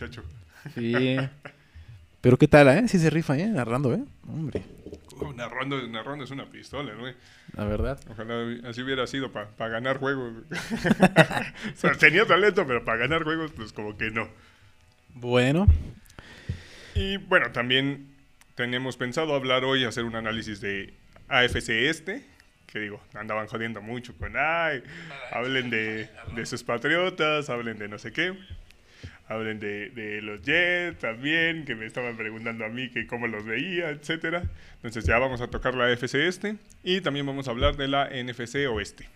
muchacho. Sí. Pero qué tal, ¿eh? Sí se rifa, ¿eh? Narrando, ¿eh? Hombre, Uh, narrando, narrando es una pistola, güey. la verdad. Ojalá así hubiera sido para ganar juegos. o sea, tenía talento, pero para ganar juegos, pues como que no. Bueno, Y bueno, también teníamos pensado hablar hoy, hacer un análisis de AFC Este, que digo, andaban jodiendo mucho con, ay, hablen de, de sus patriotas, hablen de no sé qué, hablen de, de los Jets también, que me estaban preguntando a mí que cómo los veía, etcétera. Entonces ya vamos a tocar la AFC Este y también vamos a hablar de la NFC Oeste.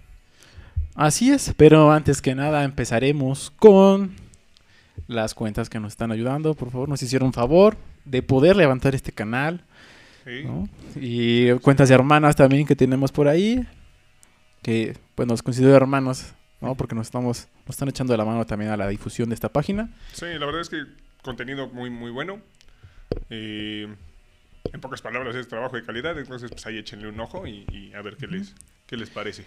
así es. Pero antes que nada empezaremos con las cuentas que nos están ayudando. Por favor, nos hicieron favor de poder levantar este canal. ¿sí? ¿no? Y cuentas de hermanas también que tenemos por ahí. Que pues nos considero hermanos, ¿no? Porque nos estamos, nos están echando la mano también a la difusión de esta página. Sí, la verdad es que contenido muy, muy bueno. Eh, en pocas palabras es trabajo de calidad, entonces pues ahí échenle un ojo y, y a ver qué les, qué les parece.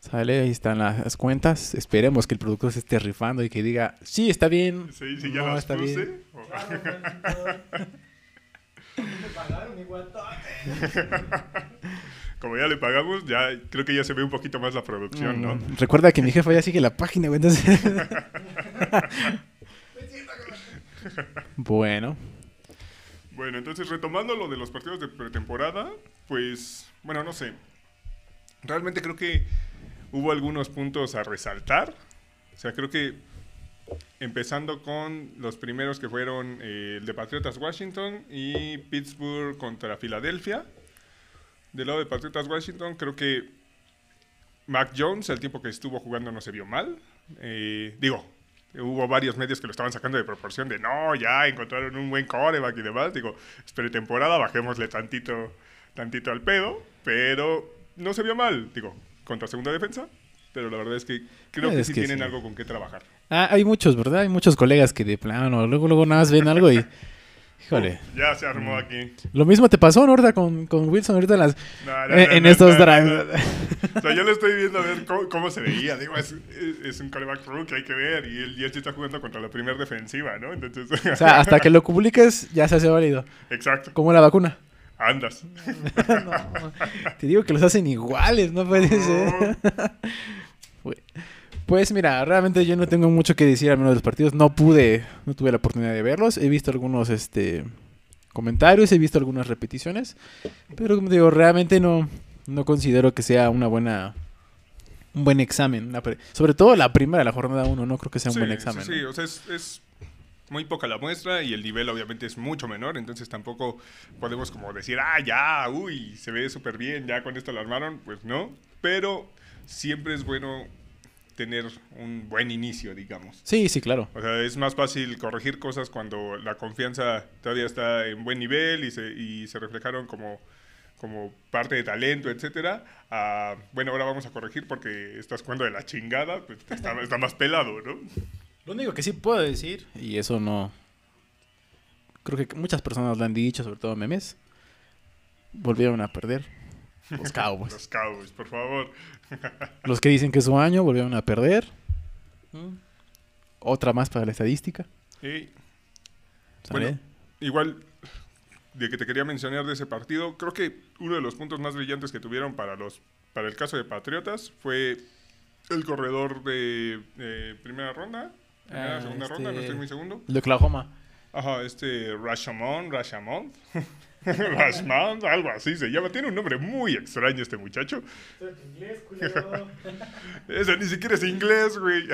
Sale, ahí están las cuentas. Esperemos que el productor se esté rifando y que diga, sí, está bien. Sí, sí, ya No, las está puse. bien. O- Me pagaron igual Como ya le pagamos, ya creo que ya se ve un poquito más la producción, ¿no? Mm, Recuerda que mi jefa ya sigue la página, güey. Entonces... bueno, Bueno, entonces retomando lo de los partidos de pretemporada, pues, bueno, no sé. Realmente creo que hubo algunos puntos a resaltar. O sea, creo que empezando con los primeros que fueron eh, el de Patriotas Washington y Pittsburgh contra Filadelfia. Del lado de Patriotas Washington, creo que Mac Jones, el tiempo que estuvo jugando, no se vio mal. Eh, digo, hubo varios medios que lo estaban sacando de proporción de no, ya encontraron un buen coreback y demás. Digo, es pretemporada, bajémosle tantito, tantito al pedo, pero no se vio mal. Digo, contra segunda defensa, pero la verdad es que creo que Es sí que tienen sí. algo con qué trabajar. Ah, hay muchos, ¿verdad? Hay muchos colegas que de plano, luego, luego nada más ven algo y... Híjole. Ya se Mm. armó aquí. Lo mismo te pasó, ¿no? Ahorita con, con Wilson, ahorita en, las, No, no, en, no, en no, estos drives. O sea, yo le estoy viendo a ver cómo, cómo se veía. Digo, es, un coreback rookie, hay que ver. Y él sí está jugando contra la primera defensiva, ¿no? Entonces, O sea, hasta que lo publiques ya se hace válido. exacto. Como la vacuna. Andas. Te digo que los hacen iguales, no puede ser. Pues mira, realmente yo no tengo mucho que decir al menos de los partidos. No pude, no tuve la oportunidad de verlos. He visto algunos este comentarios, he visto algunas repeticiones. Pero como digo, realmente no, no considero que sea una buena un buen examen. Sobre todo la primera, la jornada 1, no creo que sea un Sí, buen sí, examen. Sí, ¿no? o sea, es, es muy poca la muestra y el nivel obviamente es mucho menor, entonces tampoco podemos como decir, ah, ya, uy, se ve súper bien, ya con esto lo armaron, pues no, pero siempre es bueno tener un buen inicio, digamos. Sí, sí, claro. O sea, es más fácil corregir cosas cuando la confianza todavía está en buen nivel y se, y se reflejaron como, como parte de talento, etcétera. a, bueno, ahora vamos a corregir porque estás jugando de la chingada, pues está, está más pelado, ¿no? Lo único que sí puedo decir, y eso no. Creo que muchas personas lo han dicho, sobre todo memes. Volvieron a perder. Los Cowboys. Los Cowboys, por favor. Los que dicen que es su año volvieron a perder. Mm. Otra más para la estadística. ¿sale? Bueno. igual, de que te quería mencionar de ese partido, creo que uno de los puntos más brillantes que tuvieron para, los, para el caso de Patriotas fue el corredor de eh, primera ronda. Primera, Ah, segunda ronda, no este- estoy muy segundo. El de Oklahoma. Ajá, este Rashamon, Rashamon. Rashman, algo así se llama. Tiene un nombre muy extraño este muchacho. inglés. Ese ni siquiera es inglés, güey.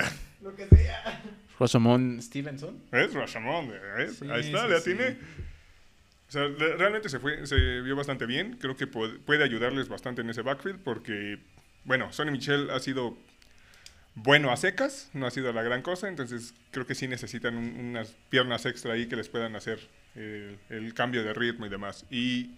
Lo que sea. Rosamond Stevenson. Es Rashamon, ¿ves? Sí, Ahí está, sí, sí. atiné. O sea, re- realmente se, fue, se vio bastante bien. Creo que pu- puede ayudarles bastante en ese backfield porque, bueno, Sonny Michel ha sido bueno a secas, no ha sido la gran cosa, entonces creo que sí necesitan un- unas piernas extra ahí que les puedan hacer el, el cambio de ritmo y demás. Y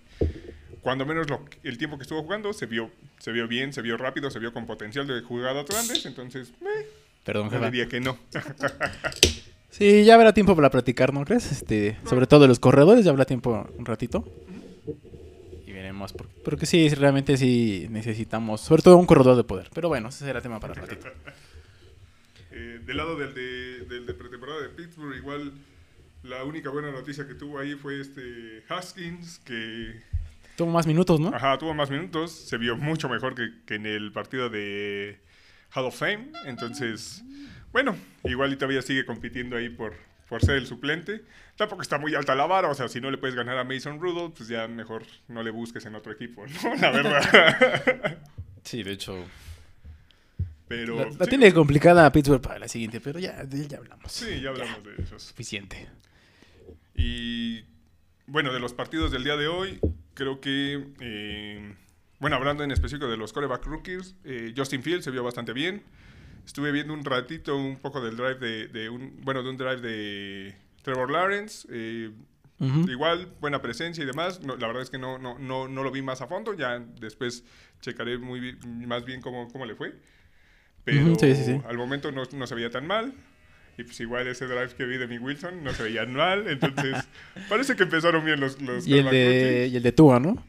cuando menos lo- el tiempo que estuvo jugando se vio, se vio bien, se vio rápido, se vio con potencial de jugadas grandes, entonces eh, Perdón, no diría que no. Sí, ya habrá tiempo para platicar, ¿no crees? Este, sobre todo de los corredores, ya habrá tiempo un ratito. Y veremos. Por, porque sí, realmente sí necesitamos, sobre todo un corredor de poder. Pero bueno, ese será tema para ratito. Eh, del lado del de, del de pretemporada de Pittsburgh, igual La única buena noticia que tuvo ahí fue este Haskins, que Tuvo más minutos, ¿no? ajá, tuvo más minutos, se vio mucho mejor que, que en el partido de Hall of Fame. Entonces, bueno, igual y todavía sigue compitiendo ahí por, por ser el suplente. Tampoco está muy alta la vara, o sea, si no le puedes ganar a Mason Rudolph, pues ya mejor no le busques en otro equipo, ¿no? La verdad. Sí, de hecho. Pero La, la sí, tiene complicada Pittsburgh para la siguiente, pero ya, ya hablamos. Sí, ya hablamos de esos. Suficiente. Y bueno, de los partidos del día de hoy, creo que, eh, bueno, hablando en específico de los coreback rookies, eh, Justin Fields se vio bastante bien. Estuve viendo un ratito un poco del drive de, de un, bueno, de un drive de Trevor Lawrence. eh, Ujú. Igual, buena presencia y demás. No, la verdad es que no, no, no, no lo vi más a fondo. Ya después checaré muy más bien cómo, cómo le fue. Pero Ujú, sí, sí, sí. al momento no, no se veía tan mal. Y pues igual ese drive que vi de mi Wilson no se veía mal. Entonces, parece que empezaron bien los, los Y el, de, y el de Tua, ¿no?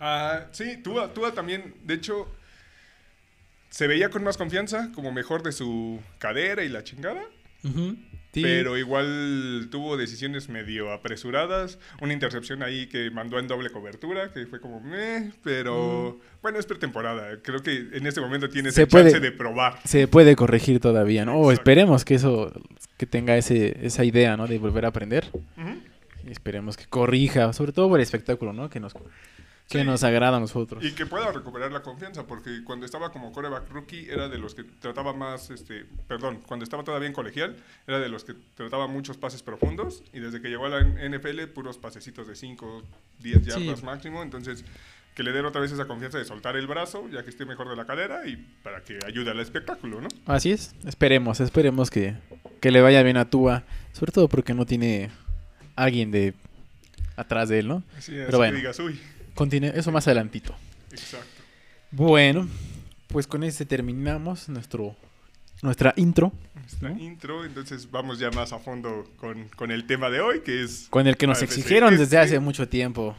Ah, sí, Tua, Tua también, de hecho, se veía con más confianza, como mejor de su cadera y la chingada. Pero igual tuvo decisiones medio apresuradas. Una intercepción ahí que mandó en doble cobertura, que fue como, meh, pero bueno, es pretemporada. Creo que en este momento tienes Mm. Se el chance puede- de probar. Se puede corregir todavía, ¿no? O esperemos que eso, que tenga ese, esa idea, ¿no? De volver a aprender. Y esperemos que corrija, sobre todo por el espectáculo, ¿no? Que nos, que Sí. nos agrada a nosotros. Y que pueda recuperar la confianza, porque cuando estaba como coreback rookie era de los que trataba más, este, perdón, cuando estaba todavía en colegial era de los que trataba muchos pases profundos y desde que llegó a la NFL puros pasecitos de 5, 10 yardas Sí. máximo, entonces que le den otra vez esa confianza de soltar el brazo ya que esté mejor de la cadera y para que ayude al espectáculo, ¿no? Así es, esperemos, esperemos que, que le vaya bien a Tua, sobre todo porque no tiene alguien de atrás de él, ¿no? Así es, Pero bueno. que digas, uy, Eso más adelantito. exacto. Bueno, pues con este terminamos nuestro nuestra intro ¿No? intro, entonces vamos ya más a fondo con, con el tema de hoy, que es con el que nos AFC exigieron desde Este hace mucho tiempo.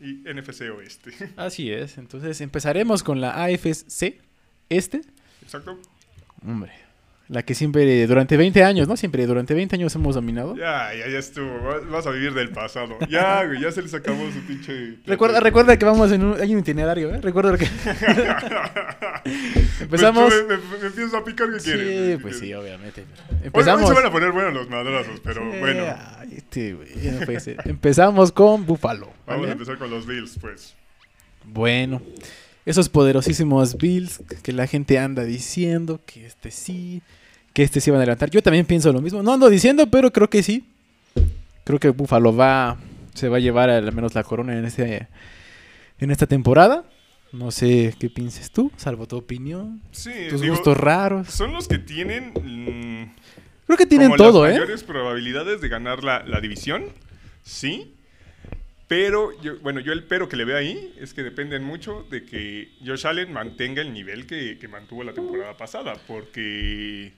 y NFC Oeste. Así es, entonces empezaremos con la AFC este, Exacto. hombre, la que siempre durante 20 años, ¿no? Siempre durante 20 años hemos dominado. Ya, ya, ya estuvo. Vas- a vivir del pasado. Ya, güey, ya se les acabó su pinche. Recuerda, recuerda que vamos en un, hay un itinerario, ¿eh? Recuerda que empezamos. Me, me, me empiezas a picar, ¿qué quieres? Sí, güey? pues sí, obviamente. Hoy, hoy Empezamos. se van a poner buenos los madrazos, pero Sí, bueno. este, güey, ya no puede ser. Empezamos con Buffalo. Vamos a empezar con los Bills, pues. Bueno, esos poderosísimos Bills que la gente anda diciendo que este sí, que este sí van a adelantar. Yo también pienso lo mismo. No ando diciendo, pero creo que sí. Creo que Buffalo va, se va a llevar al menos la corona en este, en esta temporada. No sé qué pienses tú, salvo tu opinión, Sí, tus digo, gustos raros. son los que tienen. mm, Creo que tienen como todo, las ¿eh? mayores probabilidades de ganar la, la división, sí. Pero, yo, bueno, yo el pero que le veo ahí es que dependen mucho de que Josh Allen mantenga el nivel que, que mantuvo la temporada pasada. Porque,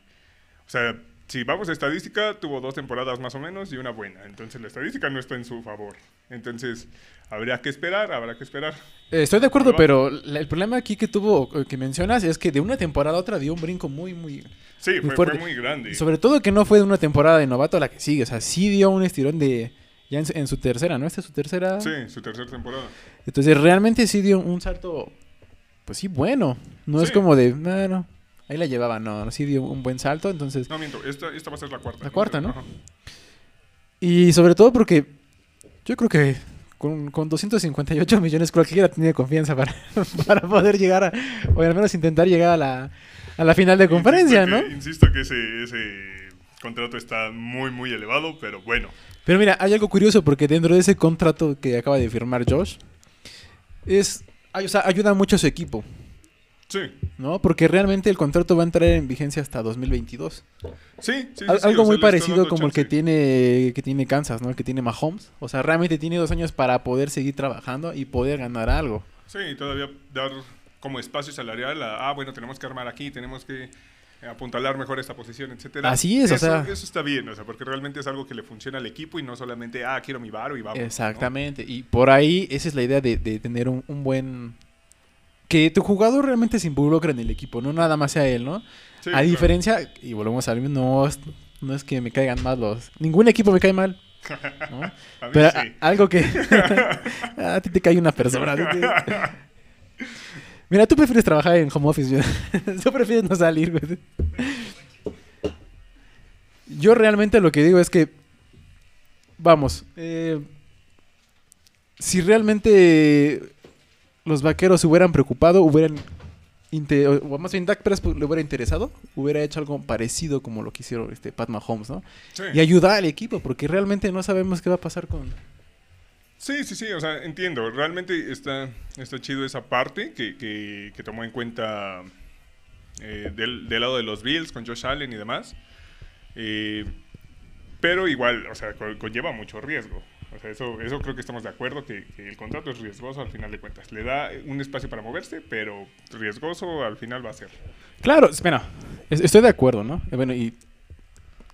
o sea, si vamos a estadística, tuvo dos temporadas más o menos y una buena. Entonces la estadística no está en su favor. Entonces, habría que esperar, habrá que esperar. Eh, Estoy de acuerdo, pero la- el problema aquí que tuvo, eh, que mencionas, es que de una temporada a otra dio un brinco muy, muy, Sí, Muy fue, fue muy grande. Sobre todo que no fue de una temporada de novato a la que sigue. O sea, sí dio un estirón de. Ya en, su- en su tercera, ¿no? Esta es su tercera. Sí, su tercera temporada. Entonces realmente sí dio un salto. Pues sí, bueno. No es como de. No, no. Ahí la llevaba, no. no, Sí dio un buen salto. Entonces. No, miento, esta, esta va a ser la cuarta. La cuarta, ¿no? Ajá. Y sobre todo porque. Yo creo que. Con, con 258 millones cualquiera tenía confianza para, para poder llegar a. O al menos intentar llegar a la, a la final de conferencia, Insisto ¿no? que- insisto que ese, ese contrato está muy, muy elevado, pero bueno. Pero mira, hay algo curioso porque dentro de ese contrato que acaba de firmar Josh, es, ay, o sea, ayuda mucho a su equipo, Sí, ¿no? Porque realmente el contrato va a entrar en vigencia hasta 2022. sí, sí. sí, Al- sí, algo muy parecido como el que tiene que tiene Kansas, ¿no? El que tiene Mahomes. O sea, realmente tiene dos años para poder seguir trabajando y poder ganar algo. Sí, todavía dar como espacio salarial a, ah, bueno, tenemos que armar aquí, tenemos que apuntalar mejor esta posición, etcétera. Así es, o eso, sea- Eso está bien, o sea, porque realmente es algo que le funciona al equipo y no solamente, ah, quiero mi varo y vamos. ¿no? Exactamente. Y por ahí esa es la idea de, de tener un, un buen... Que tu jugador realmente se involucre en el equipo, no nada más sea él, ¿no? Sí, a claro. diferencia, y volvemos a mismo, no, No es que me caigan mal los... Ningún equipo me cae mal. ¿no? A mí Pero sí. a- algo que... a ti te cae una persona. Mira, tú prefieres trabajar en home office. yo- tú prefieres no salir, güey. Yo realmente lo que digo es que... Vamos. eh, si realmente los vaqueros se hubieran preocupado, hubieran... o o más bien Dak Prescott le hubiera interesado, hubiera hecho algo parecido como lo que hicieron este Pat Mahomes, ¿no? Sí. Y ayudar al equipo, porque realmente no sabemos qué va a pasar con... Sí, sí, sí, o sea, entiendo. Realmente está, está chido esa parte que, que, que tomó en cuenta eh, del, del lado de los Bills con Josh Allen y demás. Eh, pero igual, o sea, co- conlleva mucho riesgo. O sea, eso, eso creo que estamos de acuerdo, que, el contrato es riesgoso al final de cuentas. Le da un espacio para moverse, pero riesgoso al final va a ser. Claro, espera, es- estoy de acuerdo, ¿no? Eh, Bueno, y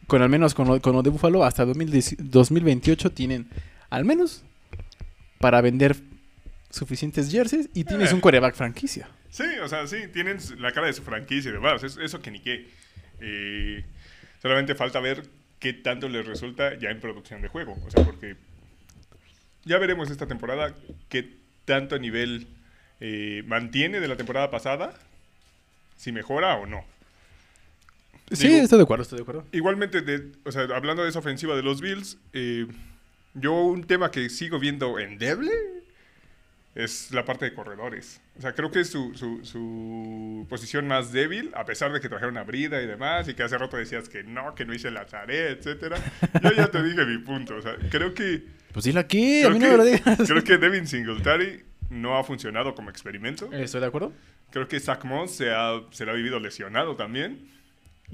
con al menos con lo, con lo de Buffalo, hasta 2010 2028 tienen al menos para vender suficientes jerseys y tienes Eh. un coreback franquicia. Sí, o sea, sí, tienen la cara de su franquicia y demás. es- eso que ni qué. Eh, solamente falta ver qué tanto les resulta ya en producción de juego. O sea, porque ya veremos esta temporada qué tanto nivel eh, mantiene de la temporada pasada, si mejora o no. Sí, Digo- estoy de acuerdo, estoy de acuerdo. Igualmente, de, o sea, hablando de esa ofensiva de los Bills, eh, yo un tema que sigo viendo endeble es la parte de corredores. O sea, creo que es su, su, su posición más débil, a pesar de que trajeron a Brida y demás, y que hace rato decías que no, que no hice la tarea, etcétera. Yo ya te dije mi punto. O sea, creo que, Pues dile aquí, a mí no me lo digas. creo que Devin Singletary no ha funcionado como experimento. Eh, Estoy de acuerdo. Creo que Zach Moss se, ha, se la ha vivido lesionado también.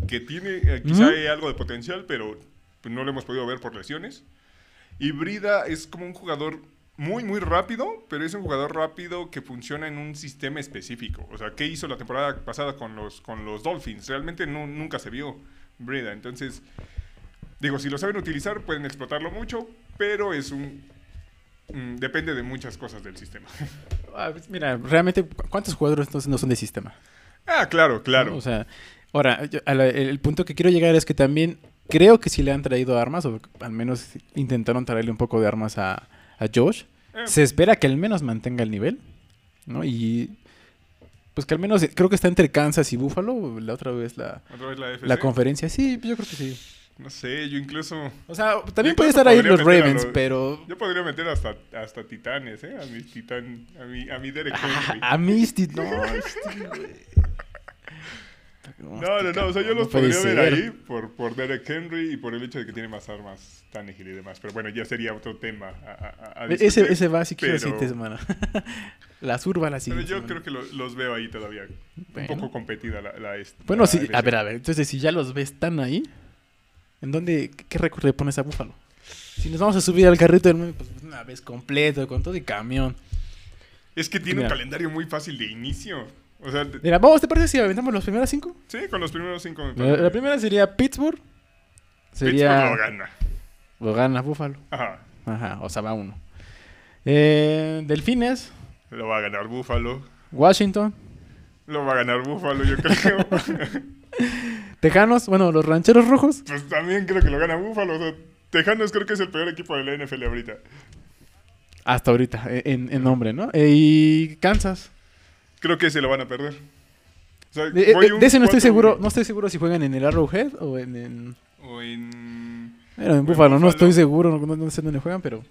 Que tiene, eh, quizá hay algo de potencial, pero no lo hemos podido ver por lesiones. Y Brida es como un jugador muy, muy rápido, pero es un jugador rápido que funciona en un sistema específico. O sea, ¿qué hizo la temporada pasada con los, con los Dolphins? Realmente no, nunca se vio Brida. Entonces, digo, si lo saben utilizar, pueden explotarlo mucho, pero es un... mm, depende de muchas cosas del sistema. Ah, pues mira, realmente, ¿cu- ¿cuántos jugadores entonces no son de sistema? ah, claro, claro. O sea, ahora, yo- la- el punto que quiero llegar es que también creo que si le han traído armas, o al menos intentaron traerle un poco de armas a, a Josh, Eh, se espera que al menos mantenga el nivel, ¿no? Y pues que al menos creo que está entre Kansas y Buffalo, la otra vez la, Otra vez la conferencia. Sí, yo creo que sí. No sé, yo incluso. O sea, también puede estar ahí los Ravens, los- pero... Yo podría meter hasta, hasta titanes, ¿eh? A mi titán. A mi, a mi Derek Henry. A Misty, no. No, no, no. O sea, yo los podría ver ahí por, por Derek Henry y por el hecho de que tiene más armas Tannehill y demás. Pero bueno, ya sería otro tema. A, a- a Ese, ese va que pero- siguiente semana. la surba la Pero yo creo que lo- los veo ahí todavía. Bueno. Un poco competida la, la este- Bueno, la sí, a ver, a ver. Entonces, si ya los ves tan ahí, ¿en dónde, qué récord le pones a Búfalo? Si nos vamos a subir al carrito del pues una vez completo, con todo y camión. Es que tiene Mira. un calendario muy fácil de inicio. O sea, Mira, vamos, ¿te parece si aventamos las primeras cinco? sí, con los primeros cinco. La, la primera sería Pittsburgh. Pittsburgh lo gana. Lo gana Búfalo. Ajá. Ajá, o sea, va uno. Eh, Delfines, Lo va a ganar Buffalo. Washington, Lo va a ganar Buffalo, yo creo. Tejanos, bueno, los rancheros rojos. pues también creo que lo gana Buffalo. O sea, Tejanos creo que es el peor equipo de la NFL ahorita. Hasta ahorita, en, en nombre, ¿no? Eh, y Kansas. Creo que se lo van a perder. O sea, De, voy eh, un de ese no estoy 4-1. seguro, no estoy seguro si juegan en el Arrowhead o en, en, O en... bueno, en Buffalo, no estoy seguro, no, no sé dónde juegan, pero,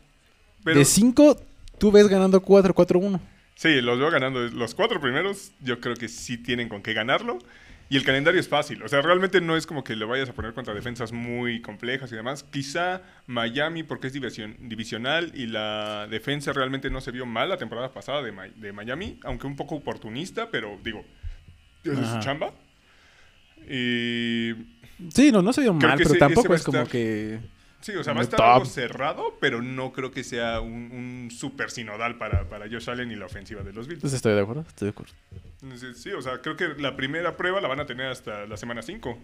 Pero de 5 tú ves ganando 4-4-1. sí, los veo ganando. Los cuatro primeros yo creo que sí tienen con qué ganarlo. Y el calendario es fácil. O sea, realmente no es como que lo vayas a poner contra defensas muy complejas y demás. Quizá Miami, porque es división, divisional y la defensa realmente no se vio mal la temporada pasada de, de Miami, aunque un poco oportunista, pero digo, es su chamba. Y Sí, no, no se vio mal, pero ese- tampoco ese es como que... Sí, o sea, va a estar algo cerrado, pero no creo que sea un, un super sinodal para, para Josh Allen y la ofensiva de los Bills. Entonces estoy de acuerdo, estoy de acuerdo. Sí, o sea, creo que la primera prueba la van a tener hasta la semana 5.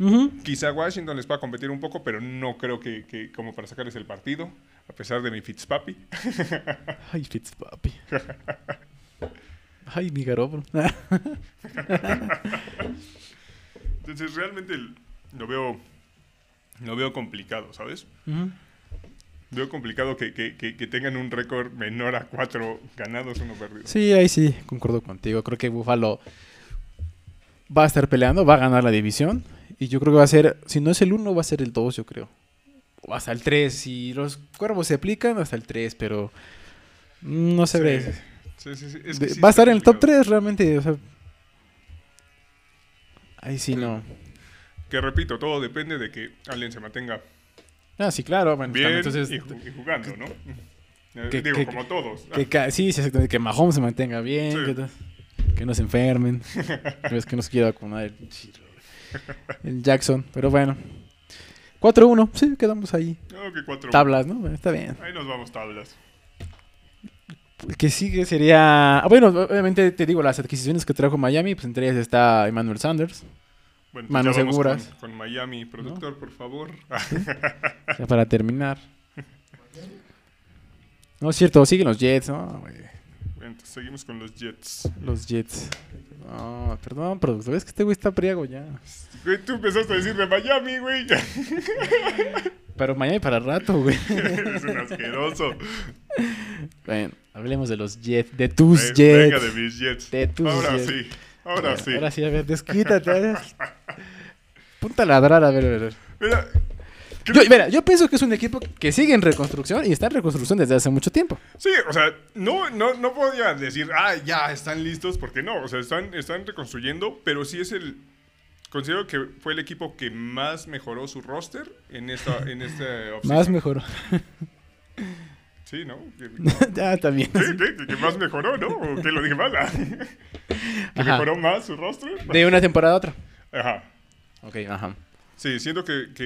Ujú. Quizá Washington les va a competir un poco, pero no creo que, que como para sacarles el partido, a pesar de mi Fitzpapi. Ay, Fitzpapi. Ay, mi Garoppolo. Entonces, realmente lo veo Lo veo complicado, ¿sabes? Veo complicado que, que- que- que tengan un récord menor a cuatro ganados, uno perdido. Sí, ahí sí, concuerdo contigo. Creo que Buffalo va a estar peleando, va a ganar la división. Y yo creo que va a ser, si no es el 1, va a ser el 2, yo creo. O hasta el 3. Si los cuervos se aplican, hasta el 3, pero no se ve. Sí, sí, sí. Es De- que sí va a estar en el top. 3 realmente. O sea, ahí sí no. Que repito, todo depende de que Allen se mantenga Ah, sí, claro. Bueno, bien entonces, y, ju- y jugando, ¿no? Eh, que- Digo, que- como todos. que, ca- sí, que Mahomes se mantenga bien, Sí. que, que no se enfermen. es que no se quiera vacunar el, el Jackson. Pero bueno. 4-1, sí, quedamos ahí. Que cuatro. Tablas, ¿no? Bueno, está bien. Ahí nos vamos tablas. El que sigue sería. ah, bueno, obviamente te digo, las adquisiciones que trajo Miami, pues entre ellas está Emmanuel Sanders. Bueno, Manos seguras. Con, con Miami. Productor, por favor. Ya para terminar. No es cierto, siguen los Jets, ¿no? Bueno, seguimos con los Jets. Los Jets. No, perdón, productor, es que este güey está priego ya. Güey, tú empezaste a decir de Miami, güey. Pero Miami para rato, güey. es un asqueroso. Bueno, hablemos de los Jets, de tus Eh, Jets. Venga de mis Jets. De tus Ahora Jets. sí. Ahora sí. Ahora sí, a ver, desquítate. Punta a ladrar, a ver, a ver. Mira, Yo, mira, yo pienso que es un equipo que sigue en reconstrucción y está en reconstrucción desde hace mucho tiempo. Sí, o sea, no, no, no podía decir, ah, ya están listos, porque no, o sea, están, están reconstruyendo, pero sí es el. Considero que fue el equipo que más mejoró su roster en esta, en esta offseason. Más mejor. Sí, ¿no? Ya, también. sí, que, que más mejoró, ¿no? ¿O que lo dije mal? ah? ¿Que Ajá. mejoró más su roster? De una temporada a otra. Ajá. Ok, ajá. Sí, siento que, que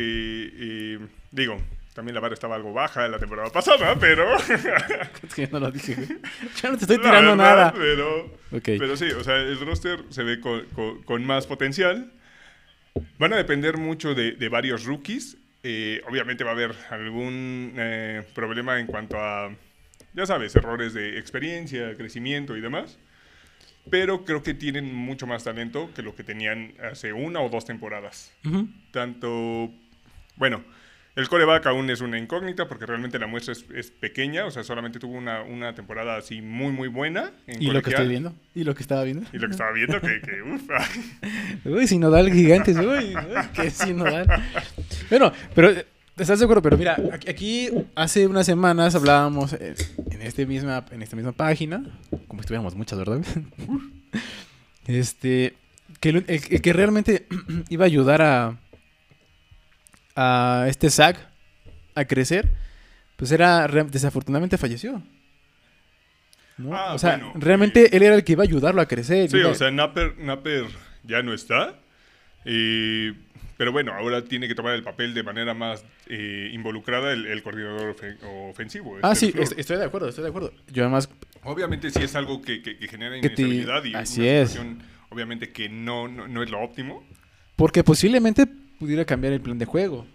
eh, digo, también la vara estaba algo baja la temporada pasada, pero... Es que yo no lo dije. Yo no te estoy tirando verdad, nada. Pero... Ok. Pero sí, o sea, el roster se ve con, con- con más potencial. Van a depender mucho de, de varios rookies. Eh, obviamente va a haber algún eh, problema en cuanto a, ya sabes, errores de experiencia, crecimiento y demás. Pero creo que tienen mucho más talento que lo que tenían hace una o dos temporadas. Tanto, bueno, el coreback aún es una incógnita porque realmente la muestra es, es pequeña. O sea, solamente tuvo una, una temporada así muy, muy buena. En ¿Y lo que estoy viendo? ¿Y lo que estaba viendo? Y lo que estaba viendo, que, que uff. Uy, sinodal gigantes, uy, uy, qué sinodal. Bueno, pero ¿estás seguro? Pero mira, aquí, hace unas semanas hablábamos en, este misma, en esta misma página, como si tuviéramos muchas, ¿verdad? este, que, el que realmente iba a ayudar a, a este Zack a crecer, pues era, desafortunadamente falleció. ¿no? Ah, o sea, bueno, realmente él era el que iba a ayudarlo a crecer. Sí, o sea, Napper, Napper ya no está. eh, pero bueno, ahora tiene que tomar el papel de manera más eh, involucrada el, el coordinador ofen- ofensivo. Ah, este sí, Fleur. est- estoy de acuerdo, estoy de acuerdo. Yo además, Obviamente sí es algo que, que- que genera Que te- inestabilidad y así una es. situación, obviamente, que no, no, no es lo óptimo. porque posiblemente pudiera cambiar el plan de juego.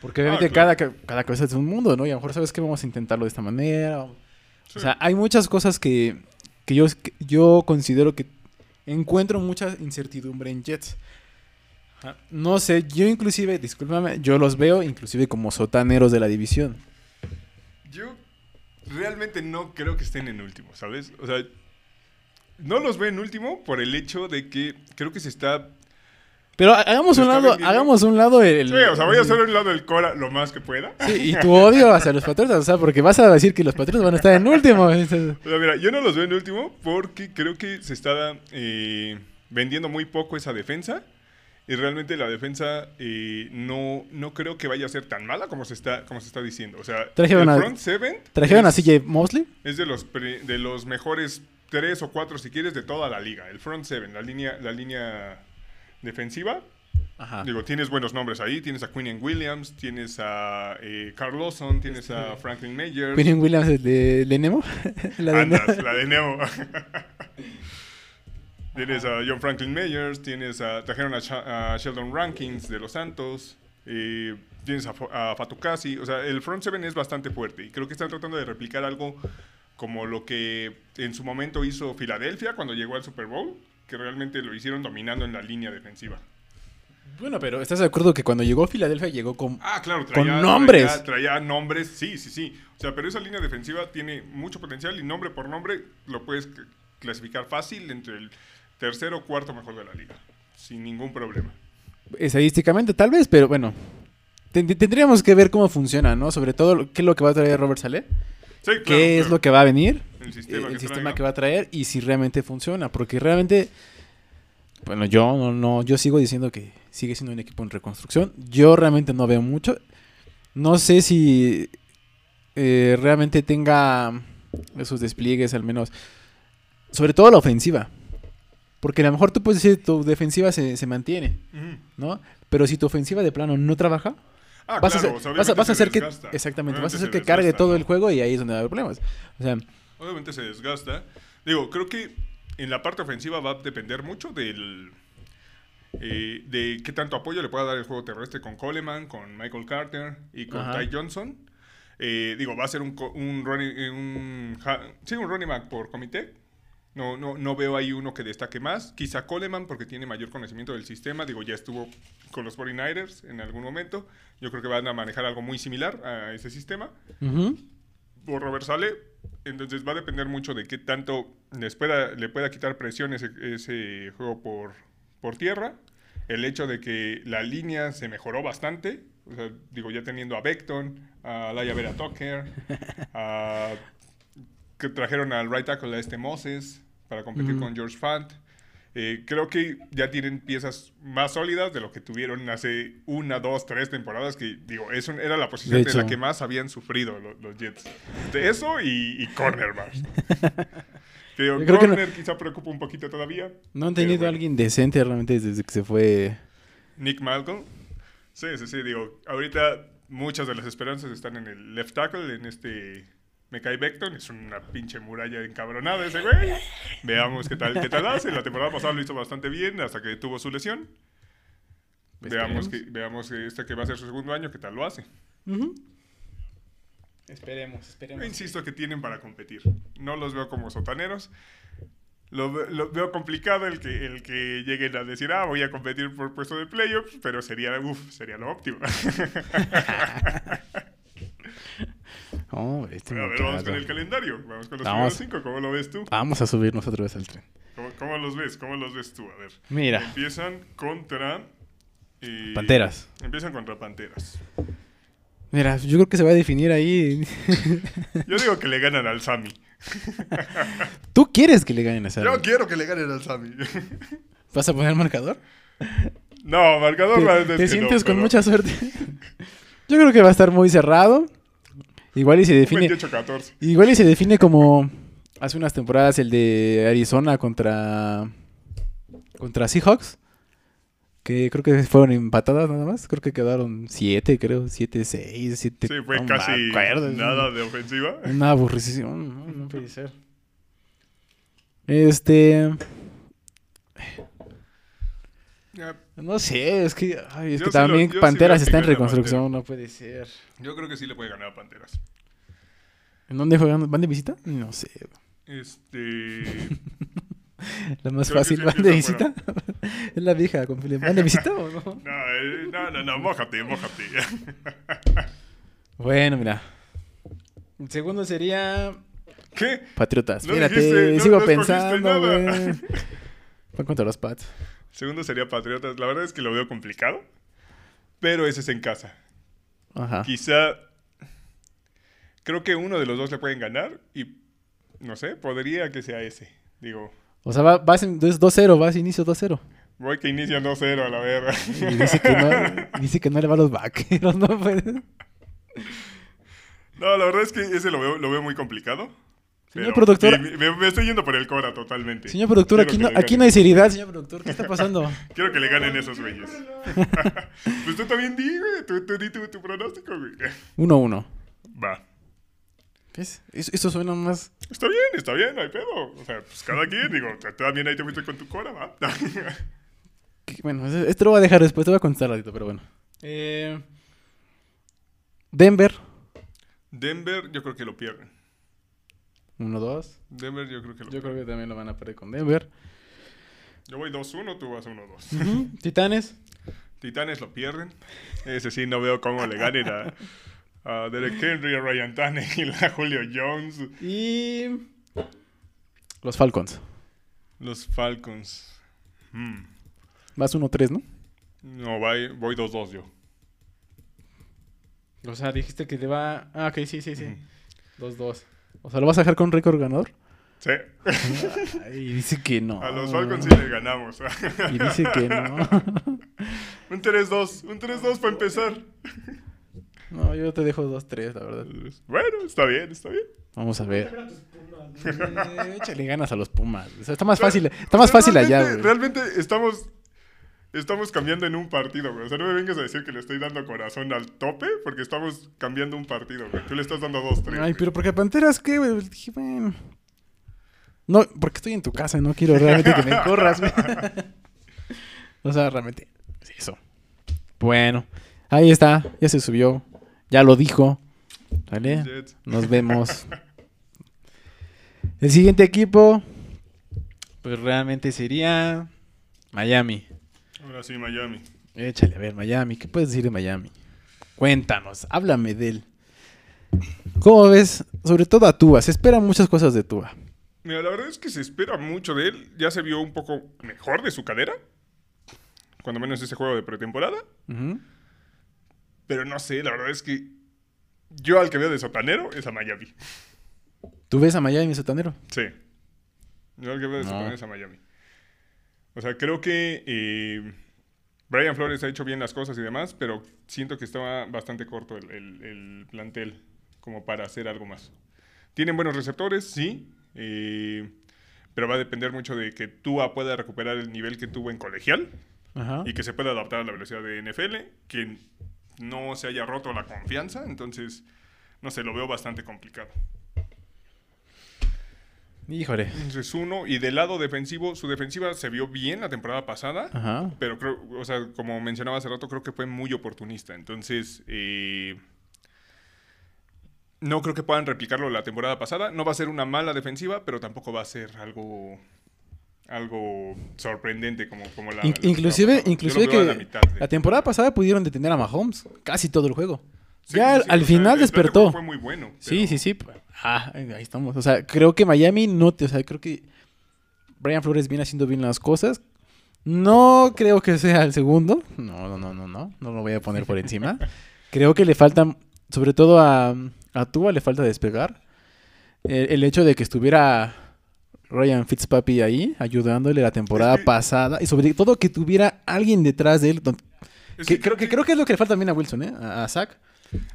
Porque obviamente Ah, claro. cada, cada cabeza es un mundo, ¿no? Y a lo mejor sabes que vamos a intentarlo de esta manera. O sea, hay muchas cosas que, que yo, que yo considero que encuentro mucha incertidumbre en Jets. No sé, yo inclusive, discúlpame, yo los veo inclusive como sotaneros de la división. Yo realmente no creo que estén en último, ¿sabes? O sea, no los veo en último por el hecho de que creo que se está Pero ha- hagamos ¿Se un lado, hagamos un lado el... Sí, o sea, voy a hacer un lado del Cora lo más que pueda. Sí, y tu odio hacia los Patriotas, o sea, porque vas a decir que los Patriotas van a estar en último. O sea, mira, yo no los veo en último porque creo que se está eh, vendiendo muy poco esa defensa. Y realmente la defensa eh, no, no creo que vaya a ser tan mala como se está, como se está diciendo. O sea, Trajeron el a- front seven Trajeron a es, CJ Mosley. es de los pre- de los mejores tres o cuatro, si quieres, de toda la liga. El front seven, la línea, la línea defensiva. Ajá. Digo, tienes buenos nombres ahí. Tienes a Quinn Williams, tienes a eh, Carl Lawson, tienes a Franklin Myers. Quinn Williams el de, de Nemo. La de Andas, Nemo. la de Nemo. tienes a John Franklin Myers, tienes a, trajeron a, Sheldon Rankins de los Santos, eh, tienes a, Fo- a Fatukasi. O sea, el front seven es bastante fuerte y creo que están tratando de replicar algo como lo que en su momento hizo Filadelfia cuando llegó al Super Bowl, que realmente lo hicieron dominando en la línea defensiva. Bueno, pero ¿estás de acuerdo que cuando llegó a Filadelfia llegó con... Ah, claro, Con traía, nombres. Traía, traía nombres, sí, sí, sí. O sea, pero esa línea defensiva tiene mucho potencial y nombre por nombre lo puedes clasificar fácil entre el tercero o cuarto mejor de la liga. Sin ningún problema. Estadísticamente tal vez, pero bueno. ten- tendríamos que ver cómo funciona, ¿no? Sobre todo qué es lo que va a traer Robert Saleh. Sí, claro, qué es lo que va a venir. El eh, sistema, el que, sistema traiga. que va a traer y si realmente funciona. Porque realmente, bueno, yo no, no, yo sigo diciendo que sigue siendo un equipo en reconstrucción. Yo realmente no veo mucho. No sé si eh, realmente tenga esos despliegues al menos. Sobre todo la ofensiva. Porque a lo mejor tú puedes decir tu defensiva se, se mantiene, Ujú. ¿no? Pero si tu ofensiva de plano no trabaja, Ah, vas, claro, a o sea, hacer, vas, a, obviamente vas a se hacer que exactamente vas a hacer que cargue todo ¿no? el juego y ahí es donde va a haber problemas. O sea, Obviamente se desgasta. Digo, creo que en la parte ofensiva va a depender mucho del eh, de qué tanto apoyo le pueda dar el juego terrestre con Coleman, con Michael Carter y con Ajá. Ty Johnson. Eh, digo, va a ser un, un, running, eh, un, sí, un running back por comité. No, no, no veo ahí uno que destaque más. Quizá Coleman porque tiene mayor conocimiento del sistema. Digo, ya estuvo con los 49ers en algún momento. Yo creo que van a manejar algo muy similar a ese sistema ujú. por Robert Sale. Entonces va a depender mucho de qué tanto les pueda, le pueda quitar presión ese, ese juego por, por tierra. El hecho de que la línea se mejoró bastante. O sea, digo, ya teniendo a Beckton, a Laia Vera Tucker, a- que trajeron al right tackle a este Moses para competir con George Fant. Eh, creo que ya tienen piezas más sólidas de lo que tuvieron hace una, dos, tres temporadas, que digo, eso era la posición De de, la que más habían sufrido lo- los, Jets. De eso y, y digo, Yo creo que no- corner quizá preocupa un poquito todavía. No han tenido a alguien decente realmente desde que se fue. Nick Malcolm. Sí, sí, sí, digo, ahorita muchas de las esperanzas están en el left tackle, en este Mekai Beckton, es una pinche muralla encabronada ese güey. Veamos qué tal, qué tal hace. La temporada pasada lo hizo bastante bien hasta que tuvo su lesión. Veamos que, veamos que este que va a ser su segundo año, qué tal lo hace. Esperemos, Yo esperemos. insisto que tienen para competir. No los veo como sotaneros. Lo, lo veo complicado el que, el que lleguen a decir, ah, voy a competir por puesto de playoffs, pero sería, uf, sería lo óptimo. Oh, este a ver, vamos con el calendario. Vamos con los Vamos. cinco. ¿Cómo lo ves tú? Vamos a subir nosotros vez al tren. ¿Cómo, cómo los ves? ¿Cómo los ves tú? A ver. Mira, Empiezan contra... eh, Panteras. Empiezan contra Panteras. Mira, yo creo que se va a definir ahí. Yo digo que le ganan al Sami. ¿Tú quieres que le ganen a esa? Yo quiero que le ganen al Sami. ¿Vas a poner marcador? no, marcador ¿Te, te no, sientes con pero mucha suerte? Yo creo que va a estar muy cerrado. Igual y se define. 28-14. Igual y se define como hace unas temporadas el de Arizona contra contra Seahawks. Que creo que fueron empatadas nada más. Creo que quedaron 7, creo. 7, 6, 7. Sí, fue casi nada de ofensiva. Una aburrición. No, no puede ser. Este. No sé, es que. Ay, es Yo que sí también Panteras está en reconstrucción. No puede ser. Yo creo que sí le puede ganar a Panteras. ¿En dónde juegan? ¿Van de visita? No sé. Este. La más Creo fácil, ¿van de visita? es la vieja. con. ¿Van de visita o no? No, eh, no, no, no, mójate, mójate. Bueno, mira. El segundo sería ¿Qué? Patriotas. No dijiste, no- sigo no pensando, güey. Van contra los Pats. Segundo sería Patriotas. La verdad es que lo veo complicado. Pero ese es en casa. Ajá. Quizá. Creo que uno de los dos le pueden ganar. Y. No sé, podría que sea ese. Digo, O sea, va- vas en entonces 2-0, vas inicio 2-0. voy que inicia 2-0 a la verga. Y dice que no, dice que no le va a los vaqueros, ¿no? Pues, No, la verdad es que ese lo veo, lo veo muy complicado. Señor productor. me, me estoy yendo por el Cora totalmente. Señor productor, Quiero aquí no, aquí hay seriedad, señor productor. ¿Qué está pasando? Quiero que le ganen esos güeyes. pues tú también di, güey. Tú, tú di tu, tu pronóstico, güey. 1-1. Va. ¿Ves? Eso, eso suena más... Está bien, está bien, no hay pedo. O sea, pues cada quien, digo, también ahí te fuiste con tu Cora, va. Bueno, esto lo voy a dejar después, te voy a contestar ratito, pero bueno. Eh, Denver, Denver, yo creo que lo pierden. 1-2. Denver, yo creo que lo Yo creo que también lo van a perder con Denver. Yo voy 2-1, tú vas 1-2. Ujú. Titanes, Titanes lo pierden. Ese sí, no veo cómo le ganen a, a Derek Henry, a Ryan Tannehill, a Julio Jones. Y. Los Falcons. Los Falcons. Hmm. Vas 1-3, ¿no? No, voy voy 2-2 yo. O sea, dijiste que te va. Ah, ok, sí, sí, sí. 2-2. O sea, ¿lo vas a dejar con récord ganador? Sí, Y dice que no. a los Falcons sí le ganamos. Y dice que no. un 3-2, un 3-2 para empezar. No, yo te dejo 2-3, la verdad. Bueno, está bien, está bien. Vamos a ver. Échale ganas a los Pumas. O sea, está más fácil, está más fácil allá, güey. realmente estamos, estamos cambiando en un partido, güey. O sea, no me vengas a decir que le estoy dando corazón al tope, porque estamos cambiando un partido, güey. Tú le estás dando 2-3. Ay, pero porque Panteras, ¿qué, güey? Dije, bueno. No, porque estoy en tu casa y no quiero realmente que me corras, güey. O sea, realmente, es eso. Bueno, ahí está, ya se subió, ya lo dijo. ¿Vale? Nos vemos. El siguiente equipo, pues realmente sería Miami. Ahora sí, Miami. Échale, a ver, Miami. ¿Qué puedes decir de Miami? Cuéntanos, háblame de él. ¿Cómo ves? Sobre todo a Tua. Se esperan muchas cosas de Tua. Mira, la verdad es que se espera mucho de él. Ya se vio un poco mejor de su cadera. Cuando menos ese juego de pretemporada. Pero no sé, la verdad es que yo al que veo de sotanero es a Miami. ¿Tú ves a Miami sotanero? Sí. Yo al que veo de No. sotanero es a Miami. O sea, creo que eh, Brian Flores ha hecho bien las cosas y demás, pero siento que estaba bastante corto el, el- el plantel como para hacer algo más. Tienen buenos receptores, sí, eh, pero va a depender mucho de que Tua pueda recuperar el nivel que tuvo en colegial Ajá. y que se pueda adaptar a la velocidad de NFL, que no se haya roto la confianza, entonces, no sé, lo veo bastante complicado. Híjole. Entonces, uno, y del lado defensivo, su defensiva se vio bien la temporada pasada, Ajá. pero creo, o sea, como mencionaba hace rato, creo que fue muy oportunista. Entonces, eh, no creo que puedan replicarlo la temporada pasada. No va a ser una mala defensiva, pero tampoco va a ser algo algo sorprendente como, como la, In- la inclusive, inclusive que la de- la temporada pasada pudieron detener a Mahomes casi todo el juego. Sí, ya sí, al- sí, al sea, final de despertó. juego Fue muy bueno. Sí, sí, sí. Ah, ahí estamos. O sea, creo que Miami no te, o sea, creo que Brian Flores viene haciendo bien las cosas. No creo que sea el segundo. No, no, no, no, no. No lo voy a poner por encima. Creo que le falta, sobre todo a, a Tua, le falta despegar. El, el hecho de que estuviera Ryan Fitzpapi ahí, ayudándole la temporada Es que- pasada. Y sobre todo que tuviera alguien detrás de él. que, creo, que, creo que es lo que le falta también a Wilson, ¿eh? A, a Zach.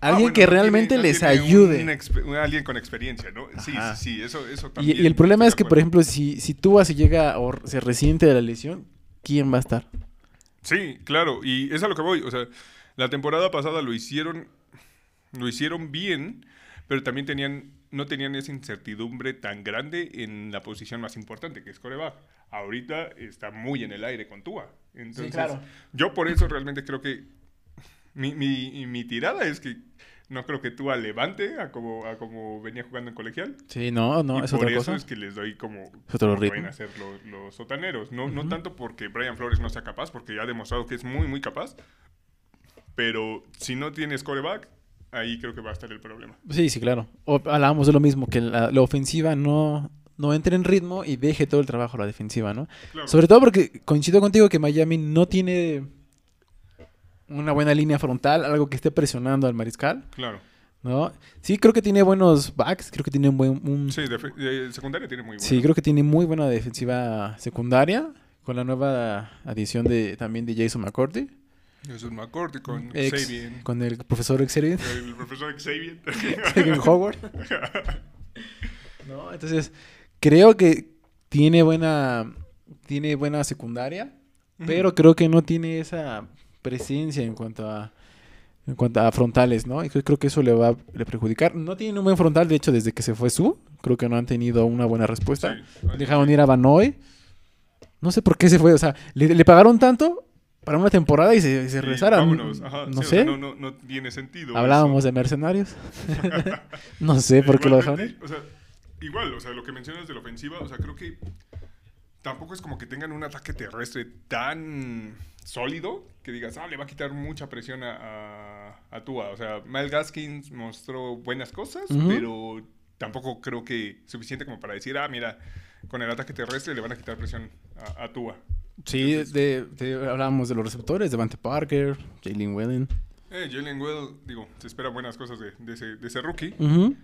Ah, Alguien bueno, que tiene- realmente les tiene ayude. un- alguien con experiencia, ¿no? Sí, Ajá. sí, sí, eso, eso también. y el problema es que, por ejemplo, si, si Tua se llega o se resiente de la lesión, ¿quién va a estar? Sí, claro, y es a lo que voy. O sea, la temporada pasada lo hicieron, lo hicieron bien, pero también tenían, no tenían esa incertidumbre tan grande en la posición más importante, que es coreback. Ahorita está muy en el aire con Tua. Entonces, claro. yo por eso realmente creo que mi, mi, mi tirada es que no creo que Tua levante a como, a como venía jugando en colegial. Sí, no, no, y es por otra eso cosa. es que les doy como, Es otro como a ser los, los sotaneros. No, no tanto porque Brian Flores no sea capaz, porque ya ha demostrado que es muy, muy capaz. Pero si no tienes coreback, ahí creo que va a estar el problema. Sí, sí, claro. O, hablábamos de lo mismo, que la, la ofensiva no, no entre en ritmo y deje todo el trabajo a la defensiva, ¿no? Claro. Sobre todo porque coincido contigo que Miami no tiene una buena línea frontal, algo que esté presionando al mariscal, Claro. ¿no? Sí, creo que tiene buenos backs, creo que tiene un buen... un- Sí, defe- eh, secundaria tiene muy bueno. Sí, creo que tiene muy buena defensiva secundaria con la nueva adición de también de Jason McCourty, Jesús McCourty con ex- Xavier. con el profesor Xavier, El profesor Xavier. Xavier Howard. No, entonces creo que tiene buena tiene buena secundaria, pero creo que no tiene esa presencia en cuanto a en cuanto a frontales, ¿no? Y creo, que eso le va a le perjudicar. No tienen un buen frontal, de hecho, desde que se fue su, creo que no han tenido una buena respuesta. Sí. Dejaron ir a Banoy. No sé por qué se fue. O sea, le, le pagaron tanto para una temporada y se, se regresaron. vámonos, ajá, no sí, o sé. sea, no, no, no tiene sentido. Hablábamos de mercenarios. no sé por qué lo dejaron ir. Igualmente, O sea, igual, o sea, lo que mencionas de la ofensiva, o sea, creo que tampoco es como que tengan un ataque terrestre tan sólido que digas, ah, le va a quitar mucha presión a, a, a Tua. O sea, Miles Gaskins mostró buenas cosas, pero tampoco creo que suficiente como para decir, ah, mira, con el ataque terrestre le van a quitar presión a, a Tua. Sí, de, de- hablábamos de los receptores, Devante Parker, Jalen Whedon. Eh, Jalen Well, digo, se esperan buenas cosas de, de ese, de ese rookie, Ujú.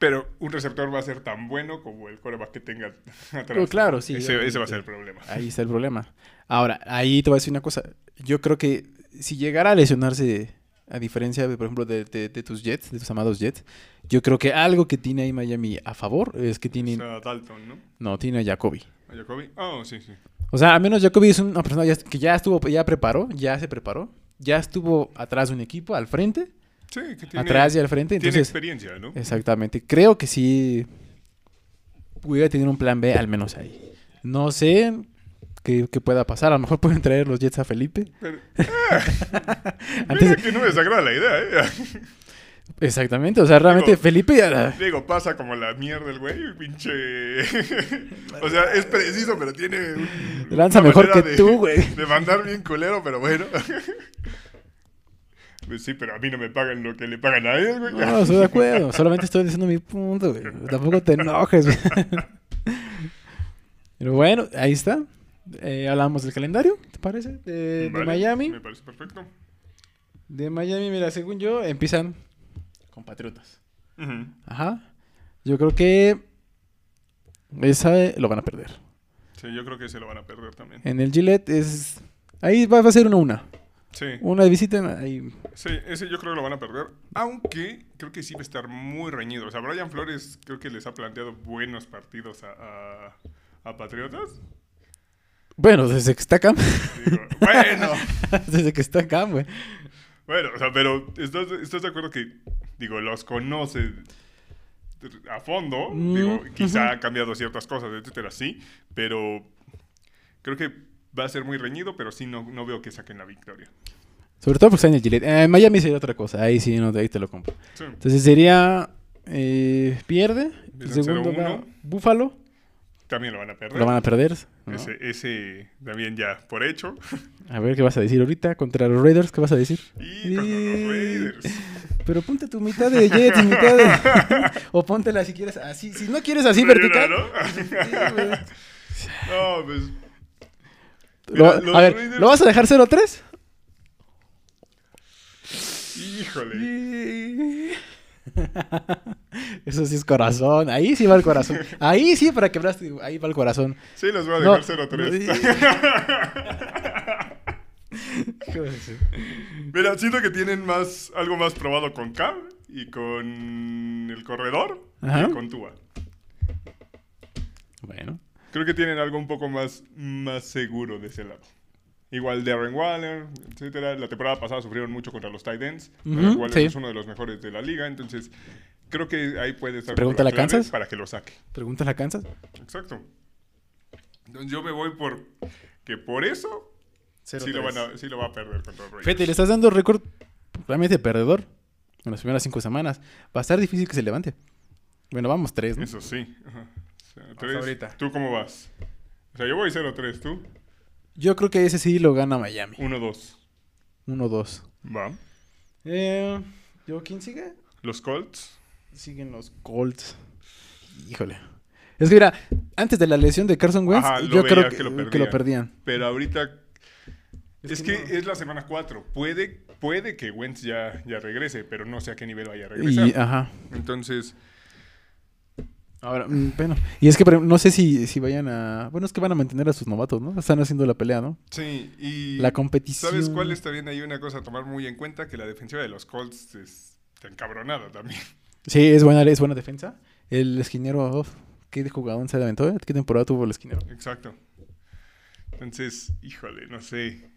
Pero un receptor va a ser tan bueno como el coreback que tenga atrás. Oh, claro, sí, Ese, ese va a ser el problema. Ahí está el problema. Ahora, ahí te voy a decir una cosa. Yo creo que si llegara a lesionarse, a diferencia, de, por ejemplo, de, de- de tus Jets, de tus amados Jets, yo creo que algo que tiene ahí Miami a favor es que O tiene... sea, Dalton, ¿no? No, tiene a Jacoby. A Jacoby. Oh, sí, sí. O sea, al menos Jacoby es una persona que ya estuvo, ya preparó, ya se preparó, ya estuvo atrás de un equipo, al frente, Sí, que tiene, atrás y al frente. tiene Entonces, experiencia, ¿no? exactamente. Creo que sí pudiera tener un plan B, al menos ahí. No sé qué, qué pueda pasar. A lo mejor pueden traer los Jets a Felipe. Pero, Antes mira de- que no me desagrada la idea, ¿eh? Exactamente, o sea, realmente Digo- Felipe ya... Digo, pasa como la mierda el güey, pinche... o sea, es preciso, pero tiene... un- Lanza mejor que de- tú, güey. De mandar bien culero, pero bueno. Pues sí, pero a mí no me pagan lo que le pagan a él, güey. No, estoy de acuerdo. Solamente estoy diciendo mi punto, güey. Tampoco te enojes, güey. Pero bueno, ahí está. Eh, hablamos del calendario, ¿te parece? De, Miami. Me parece perfecto. De Miami, mira, según yo, empiezan con Patriotas. Ujú. Ajá. Yo creo que esa eh, lo van a perder. Sí, yo creo que se lo van a perder también. En el Gillette es... Ahí va, va a ser una una. Sí, Una de visita ahí. sí, ese yo creo que lo van a perder. Aunque creo que sí va a estar muy reñido. O sea, Brian Flores creo que les ha planteado buenos partidos a, a, a Patriotas. Bueno, desde que está acá. Digo, bueno, desde que está acá, güey. bueno, o sea, pero ¿estás, estás de acuerdo que, digo, los conoce a fondo? Mm, Digo, quizá ujú. ha cambiado ciertas cosas, etcétera, sí, pero creo que va a ser muy reñido, pero sí no, no veo que saquen la victoria. Sobre todo porque está en el Gillette. Eh, Miami sería otra cosa. Ahí sí, no, ahí te lo compro. Sí. Entonces sería... eh, pierde. El segundo 0-1. va Búfalo. También lo van a perder. Lo van a perder. ¿no? Ese, ese también ya por hecho. A ver qué vas a decir ahorita contra los Raiders. ¿Qué vas a decir? Y contra los Raiders. Pero ponte tu mitad de Jets y mitad de... o póntela si quieres así. Si no quieres así vertical. ¿no? Sí, güey. No, pues. Lo- Mira, a ver, Raiders- ¿lo vas a dejar 0-3? Híjole. Eso sí es corazón. Ahí sí va el corazón. Ahí sí, para quebraste. Ahí va el corazón. Sí, los voy a dejar 0-3. Hijo de su- Mira, siento que tienen más algo más probado con Cam y con el corredor Ajá. que con Tua. Bueno. Creo que tienen algo un poco más, más seguro de ese lado. Igual Darren Waller, etcétera. La temporada pasada sufrieron mucho contra los ends. Ujú, Darren Waller sí. es uno de los mejores de la liga, entonces creo que ahí puede estar Pregúntale la a Kansas. para que lo saque. ¿Preguntas a Kansas? Exacto. Entonces yo me voy por que por eso sí lo, van a, sí lo va a perder contra Raiders. Fíjate, le estás dando récord realmente perdedor en las primeras cinco semanas. Va a estar difícil que se levante. Bueno, vamos tres, ¿no? Eso sí. Ajá. O sea, tres. ahorita. ¿Tú cómo vas? O sea, yo voy 0-3, ¿tú? Yo creo que ese sí lo gana Miami. 1-2. 1-2. Va. Eh, ¿Yo quién sigue? Los Colts. Siguen los Colts. Híjole. Es que mira, antes de la lesión de Carson Wentz, Ajá, lo yo creo que que, lo que lo, perdían. perdían. Pero ahorita... Es, Es que, que no- es la semana 4. Puede, puede que Wentz ya, ya regrese, pero no sé a qué nivel vaya a regresar. Y, ajá. Entonces, Ahora, mm, bueno. Y es que no sé si, si vayan a... Bueno, es que van a mantener a sus novatos, ¿no? Están haciendo la pelea, ¿no? sí. Y La competición. ¿Sabes cuál es también ahí una cosa a tomar muy en cuenta? Que la defensiva de los Colts es está encabronada también. Sí, es buena, es buena defensa. El esquinero, oh, ¿qué jugador se aventó? eh? ¿Qué temporada tuvo el esquinero? Exacto. Entonces, híjole, no sé.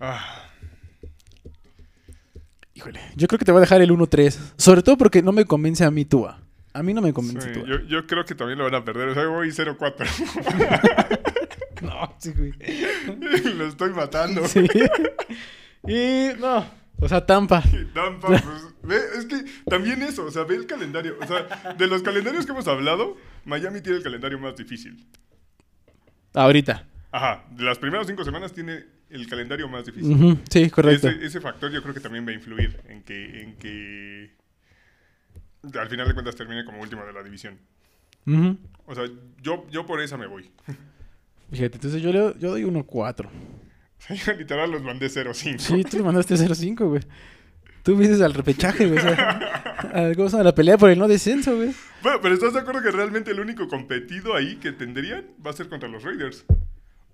Ah, Híjole. Yo creo que te voy a dejar el 1-3. Sobre todo porque no me convence a mí Tua. A mí no me convence sí, yo, yo creo que también lo van a perder. O sea, voy 0-4. No, sí, güey. lo estoy matando. Sí. Y no. O sea, Tampa. Tampa, pues, ve, es que también eso, o sea, ve el calendario. O sea, de los calendarios que hemos hablado, Miami tiene el calendario más difícil. Ahorita. Ajá, de las primeras cinco semanas tiene el calendario más difícil. Sí, correcto. Ese, ese factor yo creo que también va a influir en que, en que al final de cuentas termine como último de la división. O sea, yo, yo por esa me voy. Fíjate, entonces yo, le, yo doy 1-4. Literal los mandé 0-5. Sí, tú le mandaste 0-5, güey. Tú vienes al repechaje, güey. O sea, a, ¿cómo se llama? la pelea por el no descenso, güey. Bueno, pero ¿estás de acuerdo que realmente el único competido ahí que tendrían va a ser contra los Raiders?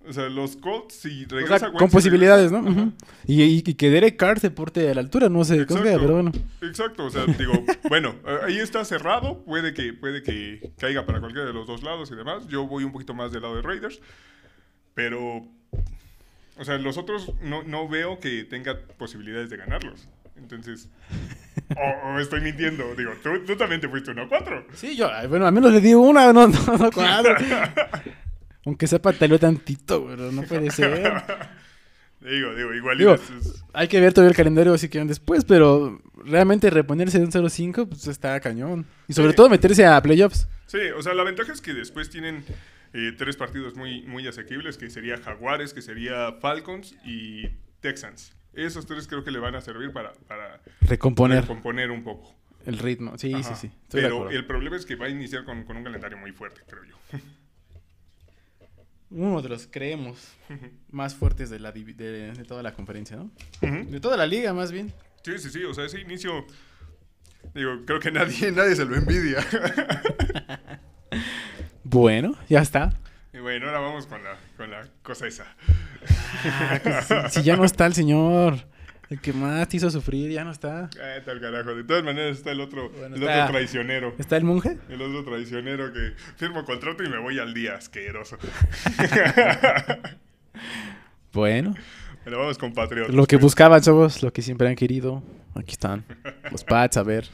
O sea, los Colts, si O regresa sea, Wentz con posibilidades, ¿no? y, y- y que Derek Carr se porte a la altura, no sé cómo pero bueno. Exacto, o sea, digo, bueno, ahí está cerrado, puede que, puede que caiga para cualquiera de los dos lados y demás. Yo voy un poquito más del lado de Raiders, pero, o sea, los otros no, no veo que tenga posibilidades de ganarlos. Entonces, o, o estoy mintiendo, digo, tú, tú también te fuiste 1-4. Sí, yo, bueno, al menos le di una, no, no, no cuatro. Aunque sea pataleó tantito, güey, no puede ser. Digo, digo, igual Digo, es- Hay que ver todavía el calendario si quieren después, pero realmente reponerse de un 0-5, pues está cañón. Y sobre Sí. todo meterse a playoffs. Sí, o sea, la ventaja es que después tienen eh, tres partidos muy, muy asequibles, que sería Jaguares, que sería Falcons y Texans. Esos tres creo que le van a servir para, para Recomponer componer un poco. el ritmo. Sí, Ajá. sí, sí. Estoy Pero el problema es que va a iniciar con, con un calendario muy fuerte, creo yo. Uno de los creemos más fuertes de, la, de, de toda la conferencia, ¿no? De toda la liga, más bien. Sí, sí, sí, o sea, ese inicio, digo, creo que nadie, nadie se lo envidia. Bueno, ya está. y bueno, ahora vamos con la, con la cosa esa. Si, si ya no está el señor, el que más te hizo sufrir, ya no está. Ah, tal carajo. De todas maneras está el otro, Bueno, el está- otro traicionero. ¿Está el monje? El otro traicionero que firmo contrato y me voy al día, asqueroso. Bueno, Pero vamos con Patriotas. lo que buscaban somos lo que siempre han querido. Aquí están. Los Pats, a ver.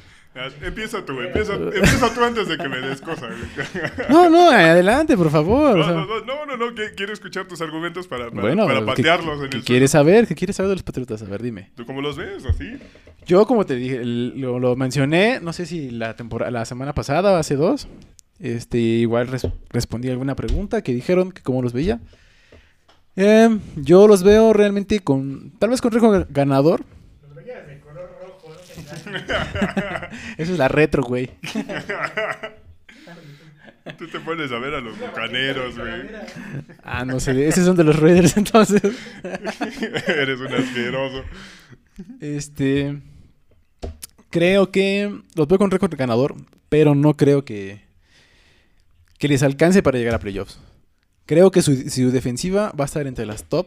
Empieza tú, empieza, empieza tú antes de que me des cosas. No, no, adelante, por favor. o No, sea. no, no, no, no, no, que- quiero escuchar tus argumentos para, para, bueno, para ¿qué- patearlos en ¿qué, el quieres saber? ¿Qué quieres saber de los Patriotas? A ver, dime. ¿Tú cómo los ves? ¿Así? Yo, como te dije, lo, lo mencioné, no sé si la temporada, la semana pasada o hace dos. Este, igual res- respondí alguna pregunta que dijeron que cómo los veía. Em, yo los veo realmente con, tal vez con riesgo ganador. Los veías de color rojo, no te engañes. Eso es la retro, güey. Tú te pones a ver a los bucaneros, güey. Ah, no sé, esos son de los Raiders entonces. Eres un asqueroso. Este, creo que los veo con récord ganador, pero no creo que que les alcance para llegar a playoffs. Creo que su, su defensiva va a estar entre las top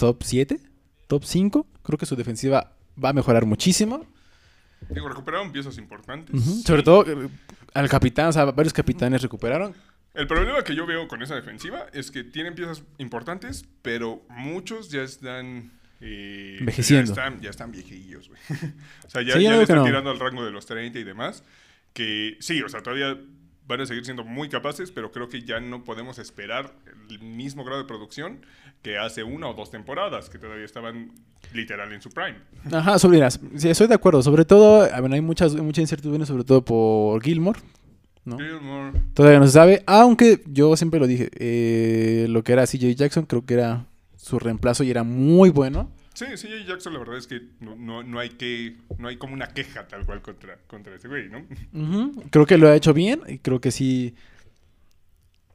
top 7, top 5. Creo que su defensiva va a mejorar muchísimo. Digo, recuperaron piezas importantes. Sobre todo eh, al capitán, o sea, varios capitanes recuperaron. El problema que yo veo con esa defensiva es que tienen piezas importantes, pero muchos ya están... eh, Envejeciendo. Ya están, ya están viejillos, güey. o sea, ya, Sí, le están no. tirando al rango de los 30 y demás. Que sí, o sea, todavía van a seguir siendo muy capaces, pero creo que ya no podemos esperar el mismo grado de producción que hace una o dos temporadas, que todavía estaban literal en su prime. Ajá, sobre, mira, sí, estoy de acuerdo. Sobre todo, bueno, hay muchas, mucha incertidumbre, sobre todo por Gilmore. ¿no? Gilmore. Todavía no se sabe, aunque yo siempre lo dije, eh, lo que era CJ Jackson creo que era su reemplazo y era muy bueno. Sí, sí, Jackson, la verdad es que no, no, no hay que, no hay como una queja tal cual contra, contra ese güey, ¿no? Creo que lo ha hecho bien y creo que sí.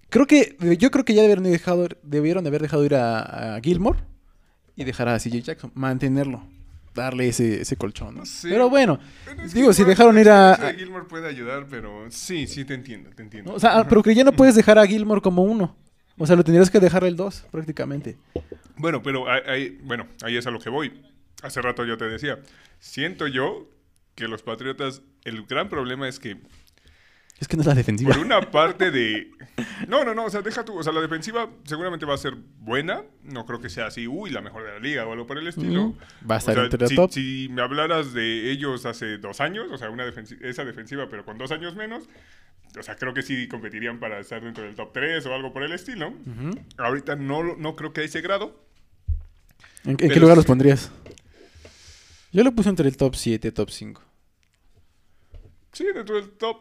Creo que, yo creo que ya debieron, de dejado, debieron de haber dejado ir a, a Gilmore y dejar a CJ Jackson, mantenerlo, darle ese, ese colchón. ¿no? Pero bueno, es digo, si dejaron ir a... de Gilmore puede ayudar, pero sí, sí te entiendo, te entiendo. O sea, pero que ya no puedes dejar a Gilmore como uno. O sea, lo tendrías que dejar el dos, prácticamente. Bueno, pero ahí- bueno, ahí es a lo que voy. Hace rato yo te decía, siento yo que los Patriotas, el gran problema es que Es que no es la defensiva. por una parte de... No, no, no, o sea, deja tú, o sea, la defensiva seguramente va a ser buena, no creo que sea así, uy, la mejor de la liga o algo por el estilo. Va a estar entre si, top. si me hablaras de ellos hace dos años, o sea, una defensi- esa defensiva, pero con dos años menos, o sea, creo que sí competirían para estar dentro del top 3 o algo por el estilo. Ahorita no, no creo que a ese grado. ¿En, en qué lugar los pondrías? Yo lo puse entre el top 7, top 5. Sí, dentro del top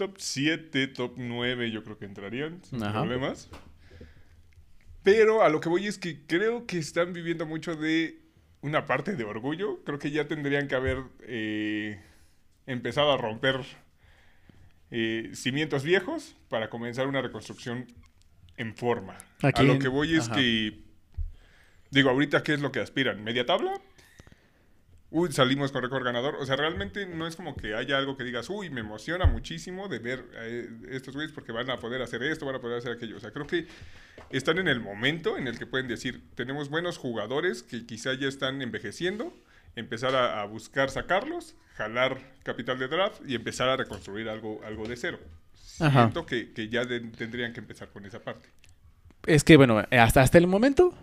top 7, top 9 yo creo que entrarían sin Ajá. problemas. Pero a lo que voy es que creo que están viviendo mucho de una parte de orgullo. Creo que ya tendrían que haber eh, empezado a romper eh, cimientos viejos para comenzar una reconstrucción en forma. Aquí a lo que voy es ajá. que, digo, ahorita, ¿qué es lo que aspiran? ¿Media tabla? Uy, salimos con récord ganador. O sea, realmente no es como que haya algo que digas, uy, me emociona muchísimo de ver eh, estos güeyes porque van a poder hacer esto, van a poder hacer aquello. O sea, creo que están en el momento en el que pueden decir, tenemos buenos jugadores que quizá ya están envejeciendo, empezar a, a buscar sacarlos, jalar capital de draft y empezar a reconstruir algo, algo de cero. Ajá. Siento que, que ya de- tendrían que empezar con esa parte. Es que, bueno, hasta, hasta el momento,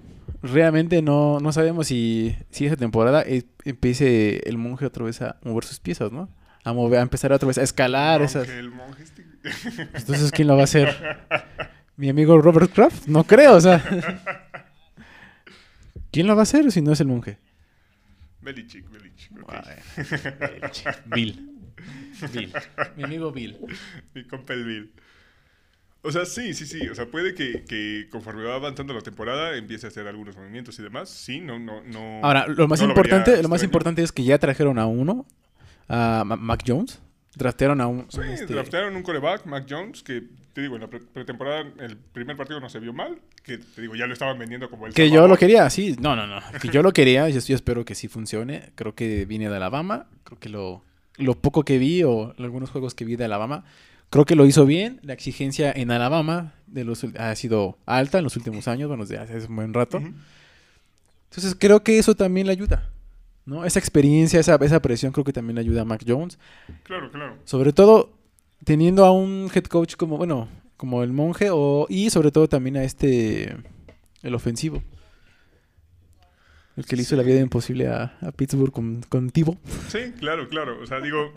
realmente no, no sabemos si, si esa temporada empiece el monje otra vez a mover sus piezas, ¿no? A, mover, a empezar otra vez a escalar esas. El monje este- Entonces, ¿quién lo va a hacer? ¿Mi amigo Robert Kraft? No creo, o sea. ¿Quién lo va a hacer si no es el monje? Belichick, Belichick. ok. Bill. Bill. Mi amigo Bill. Mi compa el Bill. O sea, sí, sí, sí. O sea, puede que, que conforme va avanzando la temporada empiece a hacer algunos movimientos y demás. Sí, no, no, no. Ahora, lo más no importante, lo más importante es que ya trajeron a uno, a Ma- Mac Jones. Draftearon a un. Sí, este, draftearon un coreback, Mac Jones, que te digo, en la pre- pretemporada, el primer partido no se vio mal. Que te digo, ya lo estaban vendiendo como el. Que yo lo quería, sí. No, no, no. Que yo lo quería. Yo, yo espero que sí funcione. Creo que viene de Alabama. Creo que lo, lo poco que vi o algunos juegos que vi de Alabama, creo que lo hizo bien. La exigencia en Alabama de los, ul- ha sido alta en los últimos años, bueno, desde hace un buen rato. Entonces creo que eso también le ayuda. ¿no? Esa experiencia, esa, esa presión creo que también le ayuda a Mac Jones. Claro, claro. Sobre todo teniendo a un head coach como, bueno, como el monje o, y sobre todo también a este, el ofensivo. El que le hizo la vida imposible a, a Pittsburgh con, con Tivo. Sí, claro, claro. O sea, digo.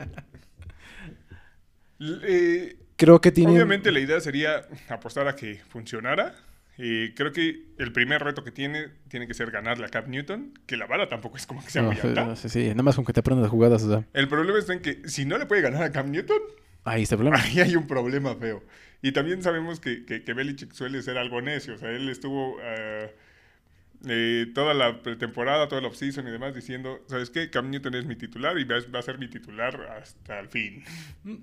Eh, Creo que tiene... Obviamente la idea sería apostar a que funcionara. Eh, creo que el primer reto que tiene tiene que ser ganarle a Cap Newton, que la bala tampoco es como que sea No, muy sí, alta. no, sí, sí, nada más con que te aprendas las jugadas, o sea, El problema está en que si no le puede ganar a Cam Newton, ahí está el problema. ahí hay un problema feo. Y también sabemos que, que, que Belichick suele ser algo necio. O sea, él estuvo eh, eh, toda la pretemporada, toda la offseason y demás diciendo, ¿sabes qué? Cam Newton es mi titular y va, a ser mi titular hasta el fin.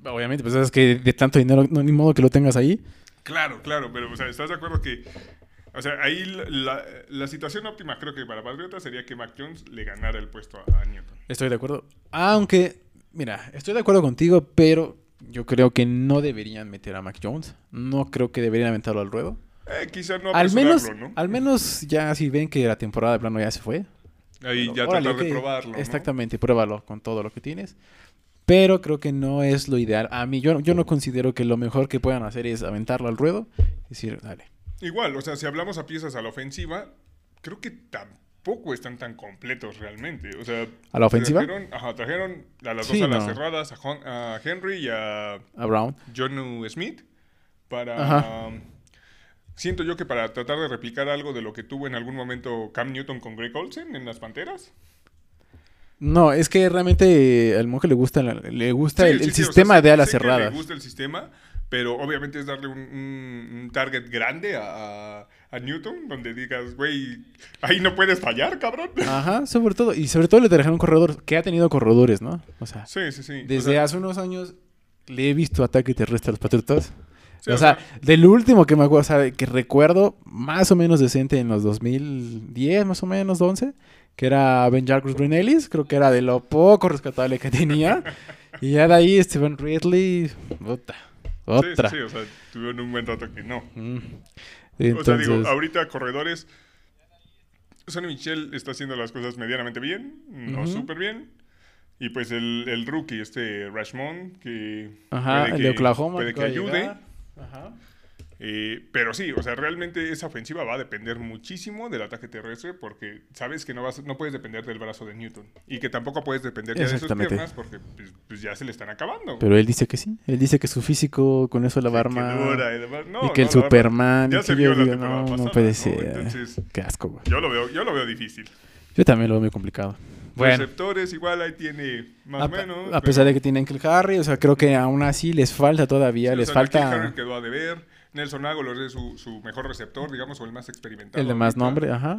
Obviamente, pues es que de tanto dinero, no, ni modo que lo tengas ahí. Claro, claro, pero o sea, ¿estás de acuerdo que... O sea, ahí la, situación óptima creo que para Patriotas sería que Mac Jones le ganara el puesto a, a Newton. Estoy de acuerdo. Aunque, mira, estoy de acuerdo contigo, pero yo creo que no deberían meter a Mac Jones. No creo que deberían aventarlo al ruedo. Eh, quizás no al menos, ¿no? al menos ya si ven que la temporada de plano ya se fue. Ahí ya Órale, tratar de probarlo, ¿no? Exactamente, pruébalo con todo lo que tienes. Pero creo que no es lo ideal. A mí, yo, yo no considero que lo mejor que puedan hacer es aventarlo al ruedo. y decir, dale. Igual, o sea, si hablamos a piezas a la ofensiva, creo que tampoco están tan completos realmente. O sea, ¿A la ofensiva? Trajeron, ajá, trajeron a las Sí, dos alas no. cerradas, a, Hon- a Henry y a A Brown. John Smith, para... Ajá. um, siento yo que para tratar de replicar algo de lo que tuvo en algún momento Cam Newton con Greg Olsen en las Panteras. No, es que realmente al monje le gusta, le gusta Sí, el, sí, el sí, o sea, sistema de alas cerradas. Le gusta el sistema, pero obviamente es darle un, un- un target grande a, a- a Newton, donde digas, güey, ahí no puedes fallar, cabrón. Ajá, sobre todo. Y sobre todo le trajeron un corredor que ha tenido corredores, ¿no? O sea, Sí, sí, sí. desde O sea, hace unos años le he visto ataque terrestre a los Patriotas. Sí, o sea, del último que me acuerdo, o sea, que recuerdo más o menos decente en los 2010, más o menos, 11, que era Ben Jacques Green Ellis, creo que era de lo poco rescatable que tenía. y ya de ahí Steven Ridley, otra, sí, otra. Sí, sí, o sea, tuvieron un buen rato que no. Mm. O sea, digo, ahorita corredores. Sonny Michel está haciendo las cosas medianamente bien, no Ujú. súper bien. Y pues el, el rookie, este Rashmond, que. ajá, puede el que- de Oklahoma. Puede que ayude. llegar. Ajá. Eh, pero sí, o sea, realmente esa ofensiva va a depender muchísimo del ataque terrestre porque sabes que no vas, no puedes depender del brazo de Newton y que tampoco puedes depender ya de sus piernas porque pues, pues, ya se le están acabando. Pero él dice que sí. Él dice que su físico con eso la va a armar. dura y demás. No, y que el no, Superman. ya y se que vio yo la digo, temporada no, puede ¿no? ser. Entonces- Qué asco, güey. Yo lo veo, yo lo veo difícil. Yo también lo veo muy complicado. Bueno, Receptores igual ahí tiene más o menos. a pesar de que tienen que el Harry, o sea, creo que aún así les falta todavía, les Harry falta. quedó a deber. Nelson Aguilar es su, su mejor receptor, digamos, o el más experimentado. El de más ahorita. nombre, ajá.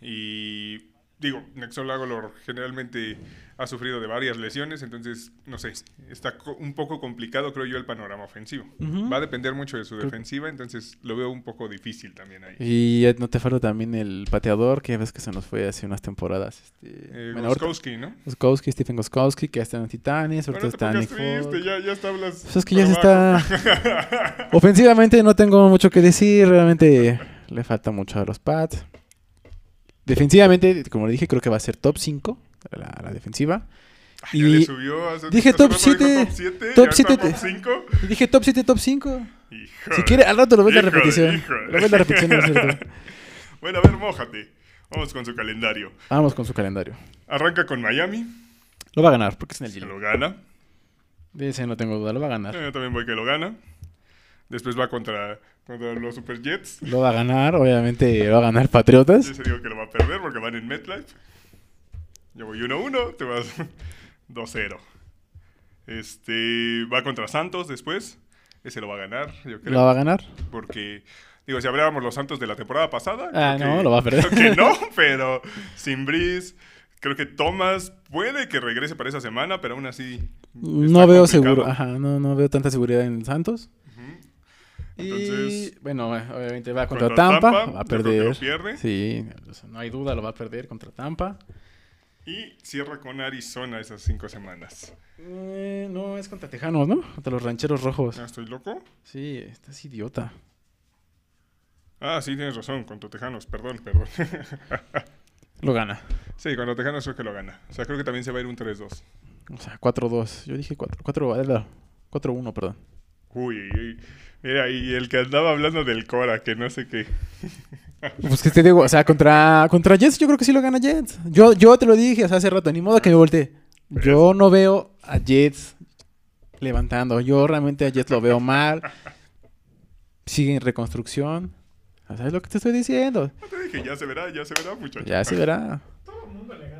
Y digo, Nelson Aguilar generalmente ha sufrido de varias lesiones, entonces, no sé, está co- un poco complicado, creo yo, el panorama ofensivo. Va a depender mucho de su defensiva, entonces lo veo un poco difícil también ahí. Y no te falta también el pateador, que ves que se nos fue hace unas temporadas. Este, Eh, bueno, ahorita- Gostkowski, ¿no? Goskowski, Stephen Goskowski, que ya está en Titanes, ahorita está Folk. triste, ya, ya está hablas Pues es que ya se está... Ofensivamente no tengo mucho que decir, realmente le falta mucho a los Pats. Defensivamente, como le dije, creo que va a ser top 5 la, la defensiva. Ay, ya le Y subió hace- dije top rato dijo 7, top 7, top ya 7 está te- top 5. Y dije top 7, top 5. Hijo Si quiere, al rato lo ves la Híjole, repetición. híjole. Lo ves la repetición, ¿no? Bueno, a ver, mójate. Vamos con su calendario. Vamos con su calendario. Arranca con Miami, Lo va a ganar, porque es en el Gilo. lo gana. De ese no tengo duda, lo va a ganar. Yo también voy que lo gana. Después va contra, contra los Super Jets. Lo va a ganar, obviamente va a ganar Patriotas. Ese digo que lo va a perder porque van en MetLife. Yo voy 1-1, te vas 2-0. Este va contra Santos después. Ese lo va a ganar, yo creo. Lo va a ganar. Porque, digo, si hablábamos los Santos de la temporada pasada. Ah, no, que- lo va a perder. creo que no, pero sin Breeze. Creo que Thomas puede que regrese para esa semana, pero aún así. No veo complicado. seguro, ajá, no, no veo tanta seguridad en Santos. Y bueno, eh, obviamente va contra, contra Tampa, Tampa, va a perder. lo pierde. Sí, o sea, no hay duda, lo va a perder contra Tampa. Y cierra con Arizona esas cinco semanas. Eh, no, es contra Tejanos, ¿no? Contra los rancheros rojos. ¿Ah, ¿Estoy loco? Sí, estás idiota. Ah, sí, tienes razón, contra Tejanos, perdón, perdón. Lo gana. sí, contra Tejanos creo que lo gana. O sea, creo que también se va a ir un 3-2. O sea, 4-2. Yo dije 4, 4, 4-1, perdón. Uy, uy, uy. mira, y el que andaba hablando del Cora, que no sé qué. Pues que te digo, o sea, contra, contra Jets yo creo que sí lo gana Jets. Yo, yo te lo dije o sea, hace rato, ni modo que me volteé. Yo no veo a Jets levantando. Yo realmente a Jets lo veo mal. Sigue en reconstrucción. ¿Sabes lo que te estoy diciendo? No te dije, ya se verá, ya se verá, muchacho. Ya se verá. Todo el mundo le gana.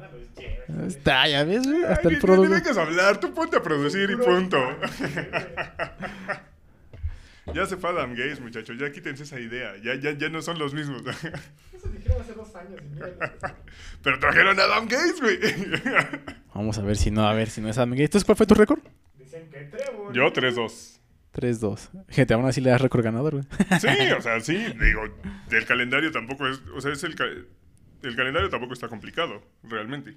Está, ya ves, güey, Ay, hasta ni- el producto. vengas a hablar, tú ponte a producir y punto. ya se fue Adam Gates, muchachos, ya quítense esa idea. Ya, ya, ya no son los mismos. Eso dijeron hace dos años. Pero trajeron a Adam Gates, güey. Vamos a ver si no, a ver si no es Adam Gates. Entonces, ¿cuál fue tu récord? Dicen que Trevor. Yo 3-2. 3-2. Gente, aún así le das récord ganador, güey. Sí, o sea, sí, digo, el calendario tampoco es, o sea, es el, el calendario tampoco está complicado, realmente.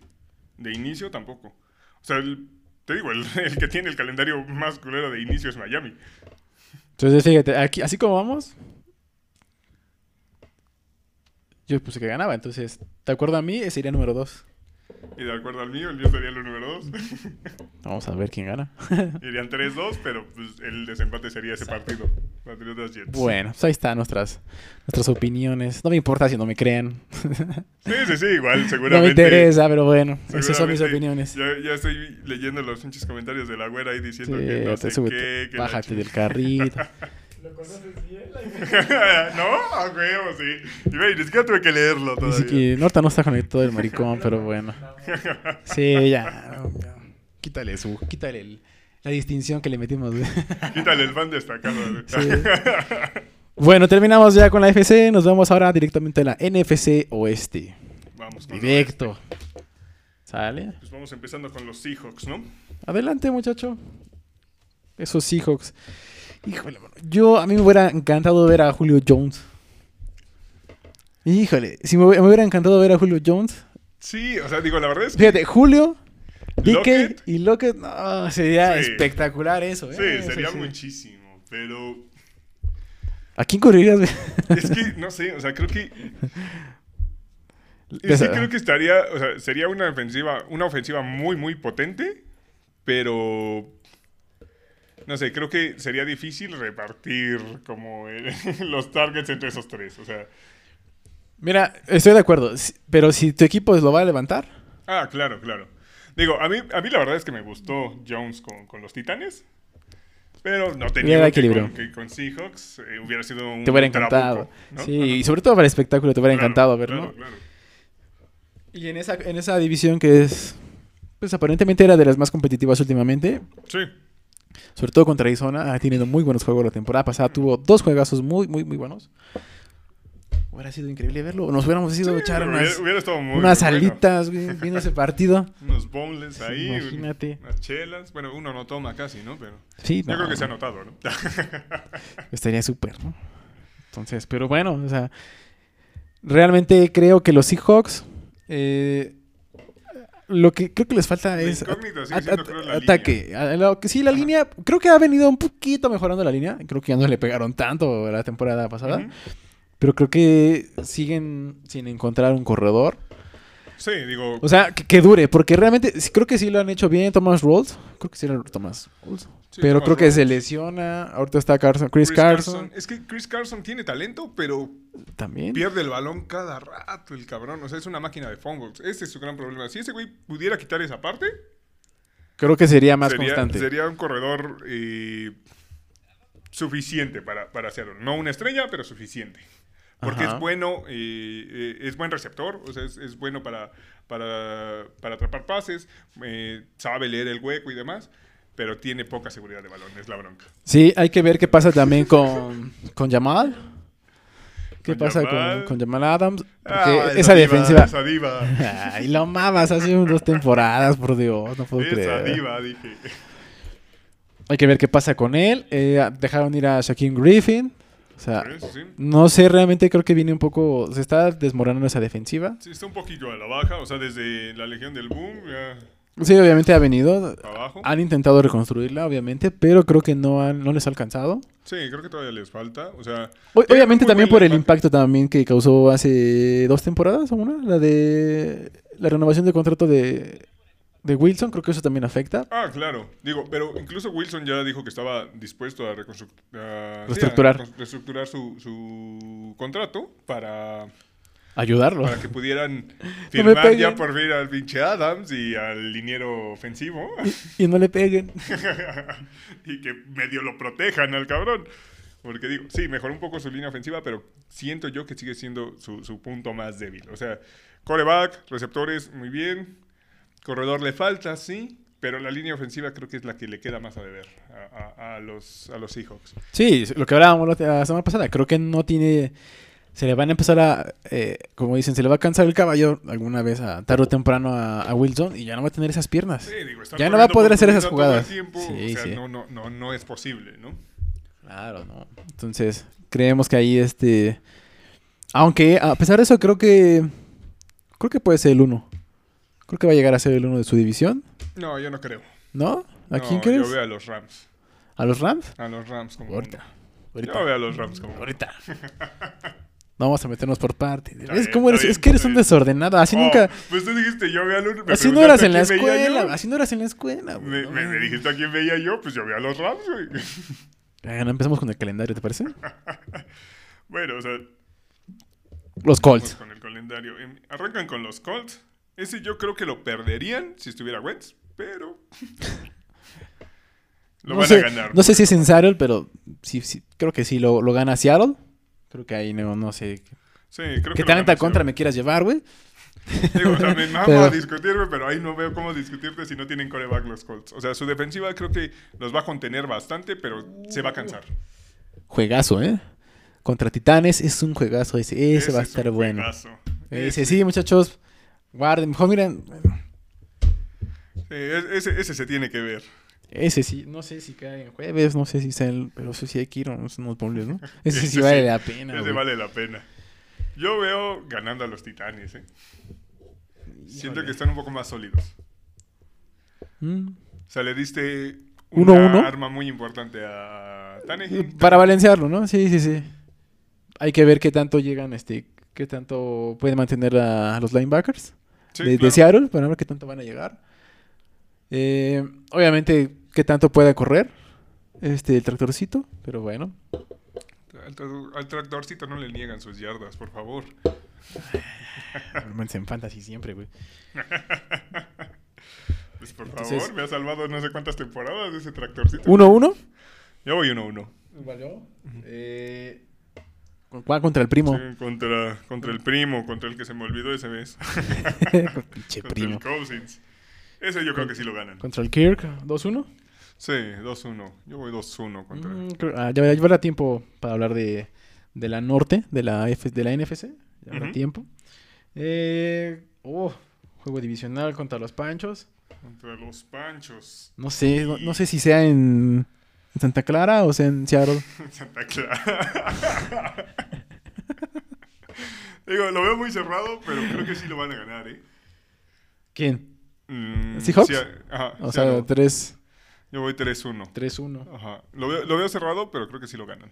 De inicio tampoco. O sea, el- te digo, el, que tiene el calendario más culero de inicio es Miami. Entonces, fíjate, aquí, así como vamos, yo puse que ganaba. Entonces, ¿de acuerdo a mí? Sería número 2. Y de acuerdo al mío, el mío sería el número 2. Vamos a ver quién gana. Irían 3-2, pero pues, el desempate sería ese partido. Patriotas Jets. bueno, pues ahí están nuestras, nuestras opiniones. No me importa si no me creen. Sí, sí, sí, igual, seguramente. No me interesa, pero bueno, esas son mis opiniones. Ya, ya estoy leyendo los pinches comentarios de la güera ahí diciendo Sí, que no te sé súbete, qué, que bájate del carrito. ¿Lo conoces bien? no, a huevo, sí. Y ve, ni siquiera tuve que leerlo todavía. siquiera- Norta no está conectado el maricón, pero bueno. Sí, ya. ya. Quítale su, quítale el- la distinción que le metimos. güey. Quítale el fan destacado. Sí. Bueno, terminamos ya con la FC. Nos vamos ahora directamente a la NFC Oeste. Vamos con Directo. ¿Sale? Pues vamos empezando con los Seahawks, ¿no? Adelante, muchacho. Esos Seahawks. Híjole, mano. Yo, a mí me hubiera encantado ver a Julio Jones. Híjole, si me, hubiera- me hubiera encantado ver a Julio Jones. Sí, o sea, digo, la verdad es que Fíjate, Julio, Lockett. y Lockett. No, sería Sí. espectacular eso, ¿eh? sí, Eso sería sí. muchísimo, pero ¿A quién correrías, es que, no sé, o sea, creo que... Sí, creo que estaría, o sea, sería una ofensiva, una ofensiva muy, muy potente, pero no sé, creo que sería difícil repartir como el- los targets entre esos tres. O sea, Mira, estoy de acuerdo. Pero si tu equipo lo va a levantar, ah, claro, claro. Digo, a mí, a mí la verdad es que me gustó Jones con, con los Titanes, pero no tenía equilibrio. con, que con Seahawks eh, hubiera sido un te hubiera encantado. trabuco, ¿no? Sí, Ajá. y sobre todo para el espectáculo te hubiera Claro, encantado ver, claro, ¿no? claro. Y en esa, en esa división que es, pues aparentemente era de las más competitivas últimamente, Sí, Sobre todo contra Arizona. Ha tenido muy buenos juegos la temporada pasada. Tuvo dos juegazos muy, muy, muy buenos. Hubiera sido increíble verlo. Nos hubiéramos ido a echar hubiera, unas, unas alitas viendo ese partido. Unos boneless ahí. Imagínate. Unas chelas. Bueno, uno no toma casi, ¿no? Pero Sí, yo no, creo que se ha no, notado, ¿no? estaría súper, ¿no? Entonces, pero bueno, o sea, realmente creo que los Seahawks, eh, lo que creo que les falta es at- at- la ataque. A- lo que sí, la Ajá. línea, creo que ha venido un poquito mejorando la línea. Creo que ya no le pegaron tanto la temporada pasada. Pero creo que siguen sin encontrar un corredor. Sí, digo, O sea, que, que dure, porque realmente creo que sí lo han hecho bien Thomas Rolls. Creo que sí era Thomas Rolls. Sí, pero creo que se lesiona. Ahorita está Carson, Chris, Carson, Es que Chris Carson tiene talento, pero también. pierde el balón cada rato el cabrón. O sea, es una máquina de fumbles. Ese es su gran problema. Si ese güey pudiera quitar esa parte, Creo que sería más sería, constante. sería un corredor eh, suficiente para, para hacerlo. No una estrella, pero suficiente. Porque Ajá. es bueno, eh, eh, es buen receptor, o sea, es, es bueno para, para, para atrapar pases, sabe leer el hueco y demás, pero tiene poca seguridad de balón, es la bronca. Sí, hay que ver qué pasa también con, con Jamal. ¿Qué Con pasa con, con Jamal Adams? Porque Ah, esa diva, defensiva. Esa diva, Ay, lo amabas hace dos temporadas, por Dios, no puedo esa creer. diva, dije. Hay que ver qué pasa con él. Eh, dejaron ir a Shaquille Griffin. O sea, Sí, no sé, realmente creo que viene un poco. Se está desmoronando esa defensiva. Sí, está un poquillo a la baja, o sea, desde la Legión del Boom, ya Sí, obviamente ha venido. abajo. Han intentado reconstruirla, obviamente, pero creo que no, han- no les ha alcanzado. Sí, creo que todavía les falta, o sea... O- obviamente también por el impacto también que causó hace dos temporadas o una, la de la renovación de contrato de, de Wilson, creo que eso también afecta. Ah, claro. Digo, pero incluso Wilson ya dijo que estaba dispuesto a, reconstru- a- sí, a Reestructurar. recon- reestructurar su, su contrato para, Ayudarlo. para que pudieran No firmar ya por fin al pinche Adams y al liniero ofensivo Y no le peguen. y que medio lo protejan al cabrón. Porque digo, sí, mejoró un poco su línea ofensiva, pero siento yo que sigue siendo su, su punto más débil. O sea, coreback, receptores, muy bien. Corredor le falta, sí. Pero la línea ofensiva creo que es la que le queda más a deber a, a- a los, a los Seahawks. Sí, lo que hablábamos la semana pasada, creo que no tiene... Se le van a empezar a, eh, como dicen, se le va a cansar el caballo alguna vez a tarde o temprano a, a Wilson y ya no va a tener esas piernas. Sí, digo, Ya no va a poder hacer esas jugadas. tiempo, Sí, o sea, sí. no, no, no, no es posible, ¿no? Claro, ¿no? Entonces, creemos que ahí este... Aunque, a pesar de eso, creo que... Creo que puede ser el uno. Creo que va a llegar a ser el uno de su división, No, yo no creo. ¿no? ¿A No, quién crees? Yo veo a los Rams. ¿A los Rams? A los Rams como Ahorita. Yo veo a los Rams como. Ahorita. No vamos a meternos por parte. Está ¿Ves bien, cómo eres? está Es que eres un desordenado. Así Oh, nunca... Pues tú dijiste, yo veo a los Así no eras en la veía escuela. Así no eras en la escuela. Me, dijiste a quién veía yo, pues yo veo a los Rams, güey. Bueno, empezamos con el calendario, ¿te parece? bueno, o sea, Los Colts. con el calendario. Em, Arrancan con los Colts. Ese yo creo que lo perderían si estuviera Wentz, pero lo no, van sé, a ganar. no sé si es en Seattle, pero sí, sí, creo que sí lo, lo gana Seattle. Creo que ahí no, no sé. Sí, creo ¿Qué que gana contra me quieras llevar, güey? Digo, o sea, me mama Pero- discutirme, pero ahí no veo cómo discutirte si no tienen coreback los Colts. O sea, su defensiva creo que los va a contener bastante, pero se va a cansar. Juegazo, ¿eh? Contra Titanes es un juegazo ese. Ese, va a es estar un bueno. juegazo. Ese sí, muchachos. Guarden. Mejor miren. Sí, es- ese, ese se tiene que ver. Ese sí. No sé si cae en jueves. No sé si sea el. Pero eso sí hay que ir. No son unos ¿no? Ese sí vale sí, la pena. Ese güey. vale la pena. Yo veo ganando a los Titanes, ¿eh? Siento que están un poco más sólidos. Mm. O sea, le diste una uno. arma muy importante a Tannehill. Para balancearlo, ¿no? Sí, sí, sí. Hay que ver qué tanto llegan, este, qué tanto pueden mantener a, a los linebackers Sí, de, de claro. Seattle, para ver qué tanto van a llegar. Eh, obviamente, qué tanto pueda correr este el tractorcito, pero bueno. Al, tra- al tractorcito no le niegan sus yardas, por favor. Normalmente en fantasy siempre, güey. Pues por Entonces- favor, me ha salvado no sé cuántas temporadas de ese tractorcito. 1-1. Yo voy 1-1. ¿Valió? Eh, ¿Cuál contra el primo? Sí, contra, contra el primo, contra el que se me olvidó ese mes. Pinche contra primo. el Cousins. Ese yo creo que sí lo ganan. Contra el Kirk, 2-1. Sí, 2-1. Yo voy 2-1 contra. Mm, creo- ah, ya, ya habrá tiempo para hablar de, de la norte, de la, F, de la NFC. Ya habrá Ujú. tiempo. Eh, oh, juego divisional contra los Panchos. Contra los Panchos. No sé, no, no sé si sea en, Santa Clara o sea en Seattle. Santa Clara. Digo, lo veo muy cerrado, pero creo que sí lo van a ganar, ¿eh? ¿Quién? Mm, ¿Seahawks? ajá, O sea, no. 3 Yo voy 3-1. 3-1. Ajá. Lo veo, lo veo cerrado, pero creo que sí lo ganan.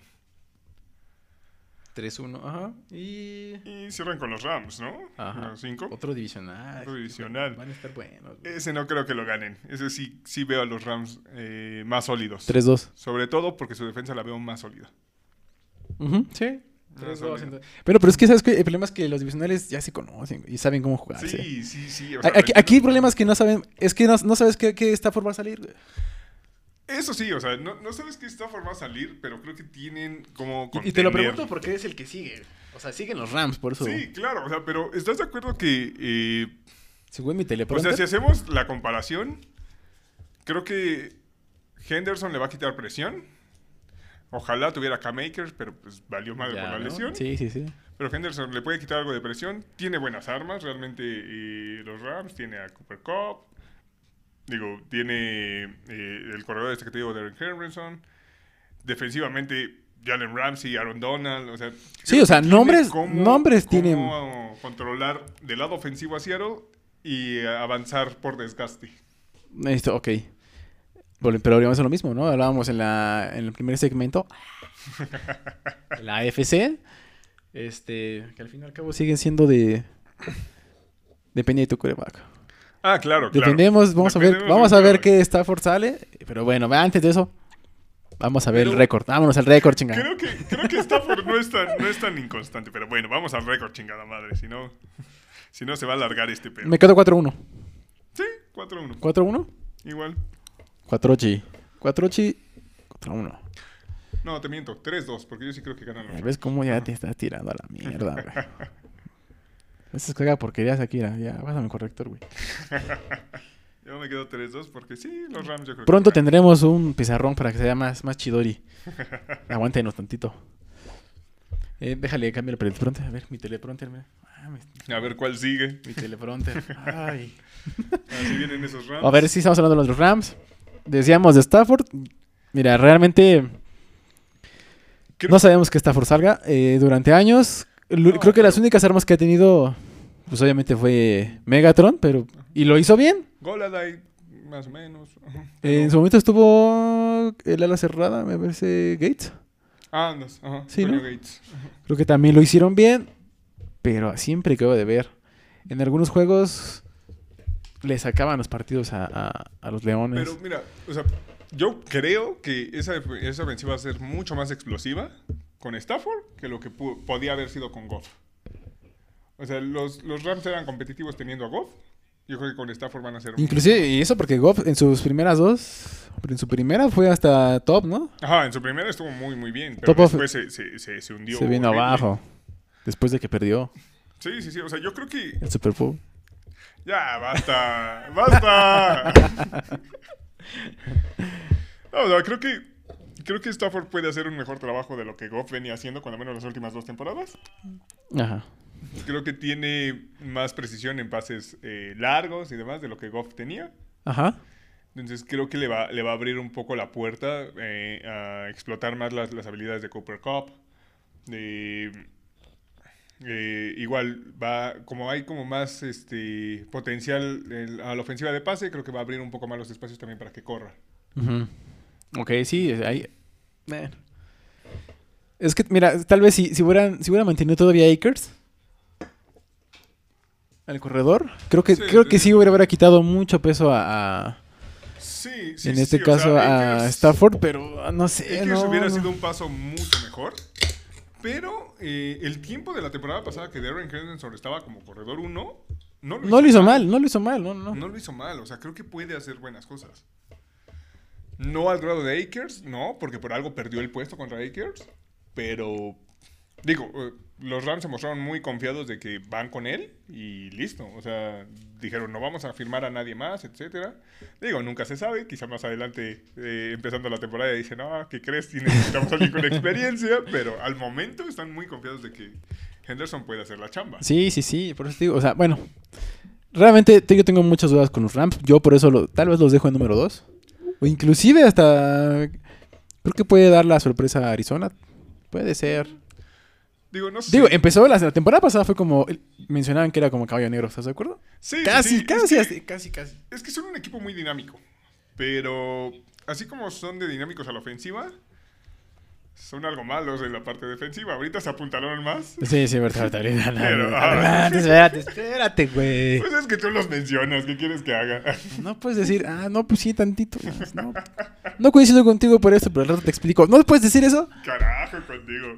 3-1, ajá. Y Y cierran con los Rams, ¿no? Ajá. Los 5. otro divisional. Otro divisional. Van a estar buenos. güey. Ese no creo que lo ganen. Ese sí, sí veo a los Rams eh, más sólidos. 3-2. Sobre todo porque su defensa la veo más sólida. Sí. Más 3-2. sólida. entonces. Pero, pero es que, ¿sabes qué? El problema es que los divisionales ya se conocen y saben cómo jugar. Sí, sí, sí. o A- sea, Aquí, aquí el problema es que no saben, es que no, no sabes qué, qué Stafford va a salir. Eso sí, o sea, no, no sabes qué Stafford va a salir, pero creo que tienen como. Y, y te lo pregunto porque es el que sigue. O sea, siguen los Rams, por eso. Sí, claro, o sea, pero ¿estás de acuerdo que. eh, Según mi o sea, si hacemos la comparación, creo que Henderson le va a quitar presión. Ojalá tuviera K-Makers, pero pues valió madre ya, por la ¿no? lesión. Sí, sí, sí. Pero Henderson le puede quitar algo de presión. Tiene buenas armas, realmente eh, los Rams. Tiene a Cooper Cup. Digo, tiene eh, el corredor este que te digo, Derek Henderson. Defensivamente, Jalen Ramsey, Aaron Donald. O sea, Sí, o sea, tiene nombres- cómo- nombres cómo tienen. controlar del lado ofensivo a Seattle y avanzar por desgaste. Esto, ok. Pero volvemos a lo mismo, ¿no? Hablábamos en, la, en el primer segmento. la AFC. Este, que al fin y al cabo siguen siendo de. Depende de tu coreback. Ah, claro, claro. Dependemos, vamos a ver, Dependemos vamos a ver qué Stafford sale. Pero bueno, antes de eso, vamos a ver Pero- el récord. Vámonos al récord, chingada. Creo que, creo que Stafford no es, tan, no es tan inconstante. Pero bueno, vamos al récord, chingada madre. Si no, si no se va a alargar este pedo. Me quedo 4-1. Sí, 4-1. 4-1. Igual. 4-8. 4-8. 4-1. No, te miento. 3-2, porque yo sí creo que ganan los ¿Ves cómo ya te estás tirando a la mierda, güey? Esas caga porquerías aquí, ya, ya, pásame el corrector, güey. Yo me quedo 3-2 porque sí, los Rams yo creo Pronto que tendremos un pizarrón para que sea más, más chidori. Aguántenos tantito. Eh, déjale, cambio el teleprompter. A ver, mi teleprompter. me- ah, mi, A ver cuál sigue. mi teleprompter. Ay. Así vienen esos Rams. A ver si estamos hablando de los Rams. Decíamos de Stafford. Mira, realmente Creo- no sabemos que Stafford salga. Eh, durante años, No, creo que las únicas armas que ha tenido, pues obviamente fue Megatron, pero y lo hizo bien. Goladay, más o menos. Eh, en su momento estuvo el ala cerrada, me parece Gates. Ah, ajá. Sí, ¿no? Gates. Creo que también lo hicieron bien, pero siempre quedó de ver. En algunos juegos le sacaban los partidos a, a- a los Leones. Pero mira, o sea, yo creo que esa, esa ofensiva va a ser mucho más explosiva con Stafford que lo que podía haber sido con Goff. O sea, los, los Rams eran competitivos teniendo a Goff. Yo creo que con Stafford van a ser... Inclusive, y eso porque Goff en sus primeras dos, en su primera fue hasta top, ¿no? Ajá, en su primera estuvo muy, muy bien. Pero Top of- después se, se, se, se hundió. Se vino horrible. abajo. Después de que perdió Sí, sí, sí. O sea, yo creo que... el Super Bowl. Ya, basta. ¡Basta! No, o sea, creo que... Creo que Stafford puede hacer un mejor trabajo de lo que Goff venía haciendo, cuando menos las últimas dos temporadas. Ajá. Creo que tiene más precisión en pases eh, largos y demás de lo que Goff tenía. Ajá. Entonces creo que le va, le va a abrir un poco la puerta eh, a explotar más las, las habilidades de Cooper Cup. Eh, igual va, como hay como más este potencial en- a la ofensiva de pase, creo que va a abrir un poco más los espacios también para que corra. Ujú. Ok, sí, ahí. bueno. Es que, mira, tal vez si, si, hubieran, si hubiera mantenido todavía Akers al corredor, creo que, Sí, creo que sí. hubiera, hubiera quitado mucho peso a, a- Sí, sí, en sí, este o caso sea, a Akers- Stafford, pero ah, no sé. Akers no, hubiera no. sido un paso mucho mejor. Pero eh, el tiempo de la temporada pasada que Darren Henderson estaba como corredor 1, no lo No lo hizo mal, no lo hizo mal, no, no. No lo hizo mal, o sea, creo que puede hacer buenas cosas. No al grado de Akers, no, porque por algo perdió el puesto contra Akers, pero digo, eh, los Rams se mostraron muy confiados de que van con él y listo. O sea, dijeron, no vamos a firmar a nadie más, etcétera. Digo, nunca se sabe. Quizá más adelante, eh, empezando la temporada, dicen, no, ¿qué crees? Necesitamos alguien con experiencia. Pero al momento están muy confiados de que Henderson puede hacer la chamba. Sí, sí, sí, por eso digo, o sea, bueno, realmente te- yo tengo muchas dudas con los Rams, yo por eso lo- tal vez los dejo en número 2, o inclusive hasta, creo que puede dar la sorpresa a Arizona, puede ser. Digo, no sé. Digo, empezó la, la temporada pasada fue como, mencionaban que era como caballo negro, ¿estás de acuerdo? Sí, sí, Casi, es casi, que- casi, casi. Es que son un equipo muy dinámico. Pero así como son de dinámicos a la ofensiva, son algo malos en la parte defensiva. Ahorita se apuntalaron más. Sí, sí, verdad, verdad, verdad, Pero, ah. Espérate, espérate, güey. Pues es que tú los mencionas. ¿Qué quieres que haga? No puedes decir, ah, no, pues sí, tantito más, no. No coincido contigo por esto, pero al rato te explico. ¿No puedes decir eso? Carajo contigo.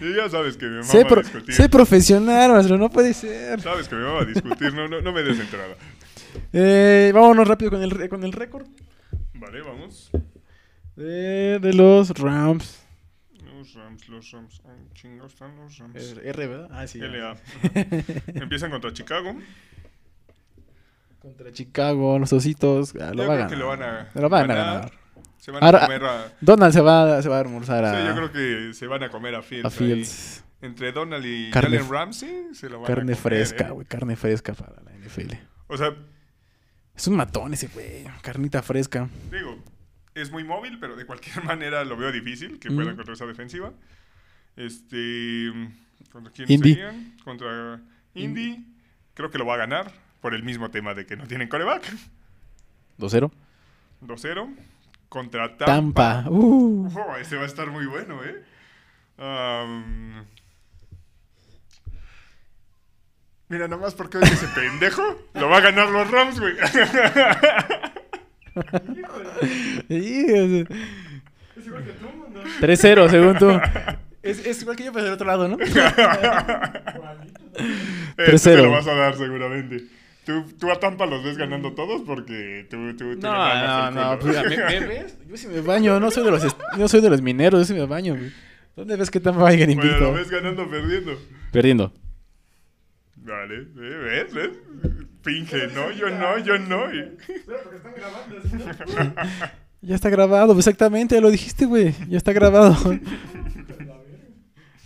Y ya sabes que me mama Sé, pro- discutir. sé profesional, maestro, no puede ser. Sabes que me mama discutir. No, no, no me des entrada. Eh, vámonos rápido con el, con el récord Vale, vamos. de, de los Rams. Los Rams, los Rams. Oh, chingados están los Rams. R, ¿verdad? Ah, sí. LA. Empiezan contra Chicago. Contra Chicago, los ositos. ah, lo Yo va a creo ganar. que lo van a, Lo van a ganar. Se van a Ahora- comer a... Donald se va, se va a almorzar a, Sí, yo creo que se van a comer a Fields. a ahí. Fields. Entre Donald y Carne Jalen Ramsey se lo van a Carne comer, fresca, ¿eh? güey. Carne fresca para la NFL. O sea, Es un matón ese, güey. Carnita fresca. digo, es muy móvil, pero de cualquier manera lo veo difícil que pueda Mm. contra esa defensiva. Este. ¿Contra quién Indy. serían? Contra Indy. Creo que lo va a ganar por el mismo tema de que no tienen coreback. 2-0. 2-0. Contra Tampa. Tampa. Uh. Oh, ese va a estar muy bueno, ¿eh? Mira, nada más porque oye ese pendejo, lo va a ganar los Rams, güey. Sí, es- Es igual que tú, ¿no? 3-0, según tú. Es, es igual que yo, pero del otro lado, ¿no? Igualito. Ese te 3-0. lo vas a dar seguramente. Tú, tú a Tampa los ves ganando todos porque tú, tú, tú No, no, no. pues, ¿me, me ves? Yo sí me baño, no soy de los, no soy de los mineros, yo sí me baño, güey. ¿Dónde ves que Tampa vayan Bueno, invicto? lo ves ganando o perdiendo. Perdiendo. Vale, ¿eh? ¿ves? ¿Ves? Finge, no, yo no, yo no. y- Espera, porque están grabando, así, ¿no? Ya está grabado, exactamente, ya lo dijiste, güey. Ya está grabado.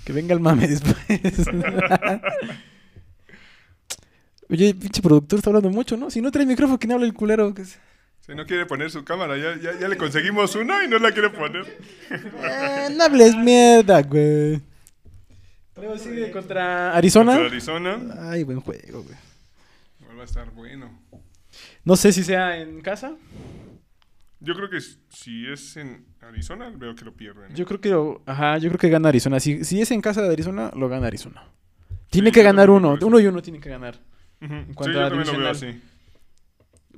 que venga el mame después. Oye, pinche productor está hablando mucho, ¿no? Si no trae micrófono, ¿quién habla el culero? Que Si no quiere poner su cámara, ya, ya, ya le conseguimos una y no la quiere poner. Eh, no hables mierda, güey. Luego sigue contra Arizona. Contra Arizona. Ay, buen juego, güey. Va a estar bueno. No sé si sea en casa. Yo creo que si es en Arizona, veo que lo pierden. ¿eh? Yo creo que, ajá, yo creo que gana Arizona. Si, si es en casa de Arizona, lo gana Arizona. Tiene Sí, que ganar uno. Uno y uno tiene que ganar. Ujú. Sí, cuanto yo a también lo veo así.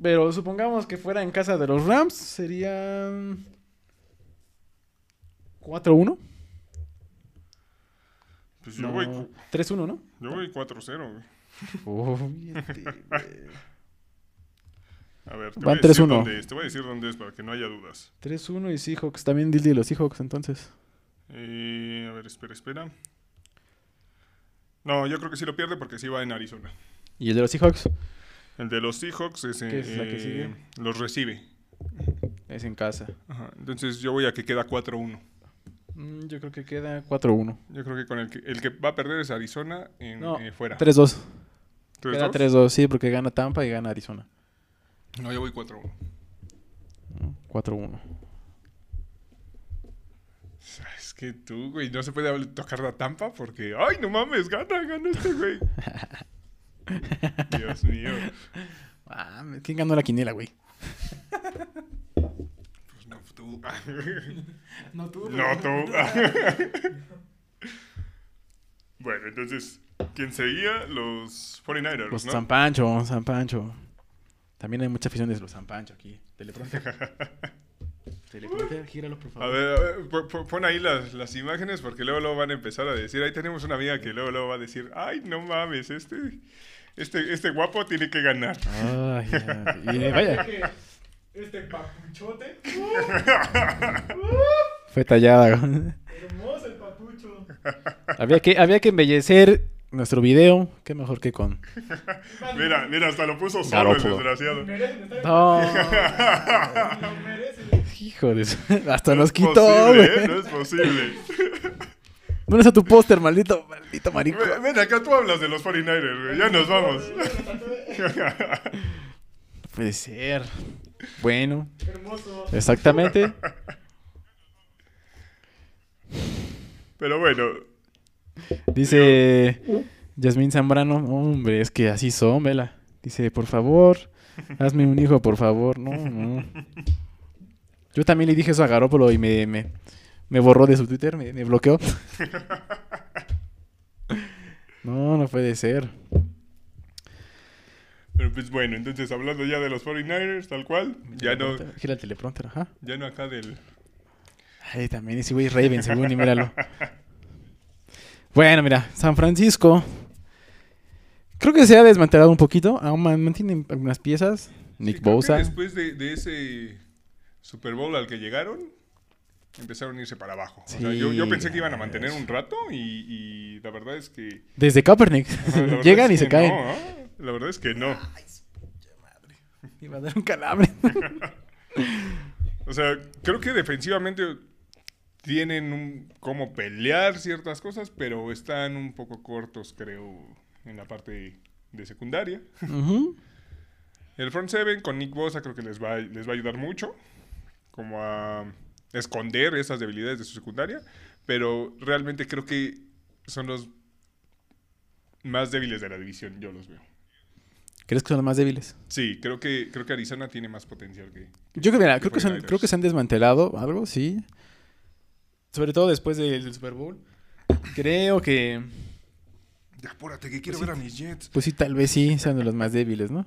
Pero supongamos que fuera en casa de los Rams, serían 4-1. Pues yo, No, voy, cu- 3-1, ¿no? yo voy 4-0. güey. Uy, güey. A ver, te Van voy, a decir 3-1. dónde es, te voy a decir dónde es para que no haya dudas. 3-1 y Seahawks. También Dildy de los Seahawks, entonces. Eh, a ver, espera, espera. No, yo creo que sí lo pierde porque sí va en Arizona. ¿Y el de los Seahawks? El de los Seahawks es, ¿Qué es la que eh, sigue? los recibe. Es en casa. Ajá. Entonces yo voy a que queda 4-1. Mm, yo creo que queda 4-1. Yo creo que con el que, el que va a perder es Arizona en, No, eh, fuera. 3-2. ¿Tres, Queda dos? 3-2, sí, porque gana Tampa y gana Arizona. No, yo voy 4-1. ¿no? 4-1. Es que tú, güey, no se puede tocar la tampa porque, ay, no mames, gana, gana este güey. Dios mío. Ah, ¿quién ganó la quiniela, güey? Pues no, tú. No tú. no, tú. bueno, entonces, ¿quién seguía? Los 49ers, Los ¿no? San Pancho, San Pancho. También hay mucha afición de los San Pancho aquí. Teleprompter. Teleprompter, gíralo, por A favor. ver, a ver, po- po- pon ahí las, las imágenes porque luego, luego van a empezar a decir. Ahí tenemos una amiga que luego, luego va a decir: Ay, no mames, este, este, este guapo tiene que ganar. Ay, ya. Y vaya, Que Este papuchote. fue tallada. Hermoso el papucho. Había que, había que embellecer nuestro video. Qué mejor que con. Mira, mira, hasta lo puso solo el desgraciado. No, Lo merecen. hijo de su- Hasta No nos quitó, posible, güey. ¿eh? No es posible. ¿Dónde está tu póster, maldito, maldito marico? Ven, ven, acá tú hablas de los 49ers, güey. Ya nos vamos. No puede ser. Bueno, Hermoso. exactamente. Pero bueno, Dice Yasmín Zambrano, hombre, es que así son, vela. Dice, por favor, hazme un hijo, por favor. No, no. Yo también le dije eso a Garópolo y me, me, me borró de su Twitter, me, me bloqueó. No, no puede ser. pero pues bueno, entonces hablando ya de los 49ers, tal cual. Ya no, Gira el teleprompter, ajá. ya no acá del... Ay, también ese güey es Raven, según y míralo. Bueno, mira, San Francisco. Creo que se ha desmantelado un poquito. Aún man- mantienen algunas piezas. Nick Sí, Bosa. Después de, de ese Super Bowl al que llegaron, empezaron a irse para abajo. O sea, yo, pensé que iban a mantener un rato y, y la verdad es que... Desde Kaepernick. Llegan y se caen. no, ¿eh? La verdad es que no. Iba a dar un calambre. O sea, creo que defensivamente tienen un, cómo pelear ciertas cosas, pero están un poco cortos, creo, en la parte de secundaria. El front seven con Nick Bosa creo que les va, les va a ayudar mucho, como a esconder esas debilidades de su secundaria, pero realmente creo que son los más débiles de la división, yo los veo. ¿Crees que son los más débiles? Sí, creo que, creo que Arizona tiene más potencial que... Yo creo, mira, creo, que se han- 49ers. creo que se han desmantelado algo, sí. Sobre todo después del, del Super Bowl. Creo que, Ya, apúrate, que quiero Pues ver a mis Jets. pues sí, tal vez sí sean de los más débiles, ¿no?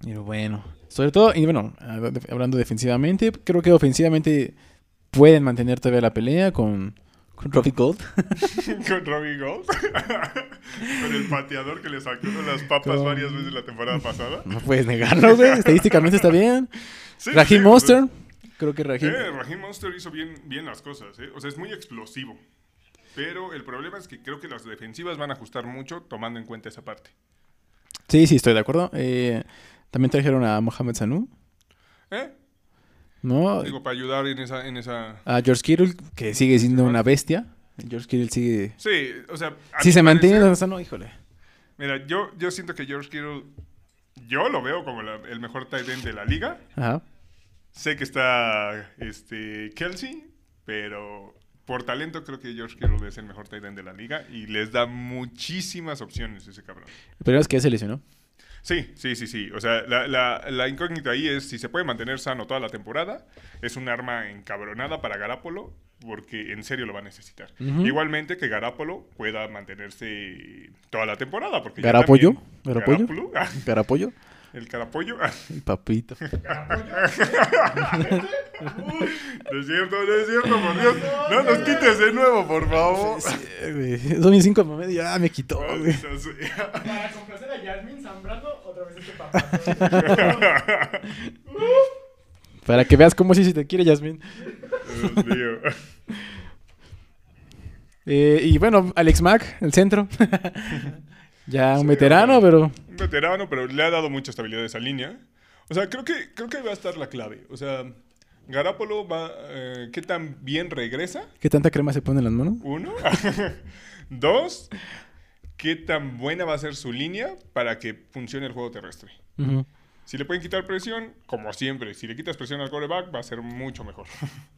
Pero bueno, sobre todo, y bueno, hablando defensivamente, creo que ofensivamente pueden mantener todavía la pelea con, con Robbie Gold. con Robbie Gold. con el pateador que le sacó las papas Con- varias veces la temporada pasada. No puedes negarlo, güey. Estadísticamente está bien. Sí, Raheem sí, Monster. Creo que Raheem. Eh, Raheem Monster hizo bien, bien las cosas. eh. O sea, es muy explosivo. Pero el problema es que creo que las defensivas van a ajustar mucho tomando en cuenta esa parte. Sí, sí, estoy de acuerdo. Eh, también trajeron a Mohamed Sanu, ¿Eh? ¿no? Digo, para ayudar en esa... En esa... A George Kittle, que sigue siendo una bestia. George Kittle sigue... Sí, o sea... Si se mantiene parece- sano, híjole. Mira, yo, yo siento que George Kittle... Yo lo veo como la- el mejor tight end de la liga. Ajá. Sé que está este Kelsey, pero por talento creo que George Kittle es el mejor tight end de la liga y les da muchísimas opciones ese cabrón. El problema es que ya se lesionó. Sí, sí, sí, sí. O sea, la, la- la incógnita ahí es si se puede mantener sano toda la temporada. Es un arma encabronada para Garapolo porque en serio lo va a necesitar. Igualmente que Garapolo pueda mantenerse toda la temporada. Porque ¿Garapollo? también- ¿Garapollo? Garapolo, ah, Carapollo. el carapollo. El papito. No es cierto, no es cierto, por Dios. No nos quites de nuevo, por favor. Eh, güey, Son mis cinco momentos. Ya me quitó, güey. Para complacer a Yasmin Zambrano, otra vez este papá. Para que veas cómo sí se te quiere, Yasmin. Dios mío. Eh, y bueno, Alex Mack, el centro. ya un Sí, veterano, bueno. pero veterano, pero le ha dado mucha estabilidad a esa línea. O sea, creo que, creo que va a estar la clave. O sea, Garapolo va. eh, ¿Qué tan bien regresa? ¿qué tanta crema se pone en las manos? Uno. Dos. ¿Qué tan buena va a ser su línea para que funcione el juego terrestre? Ujú. Si le pueden quitar presión, como siempre, si le quitas presión al quarterback, va a ser mucho mejor.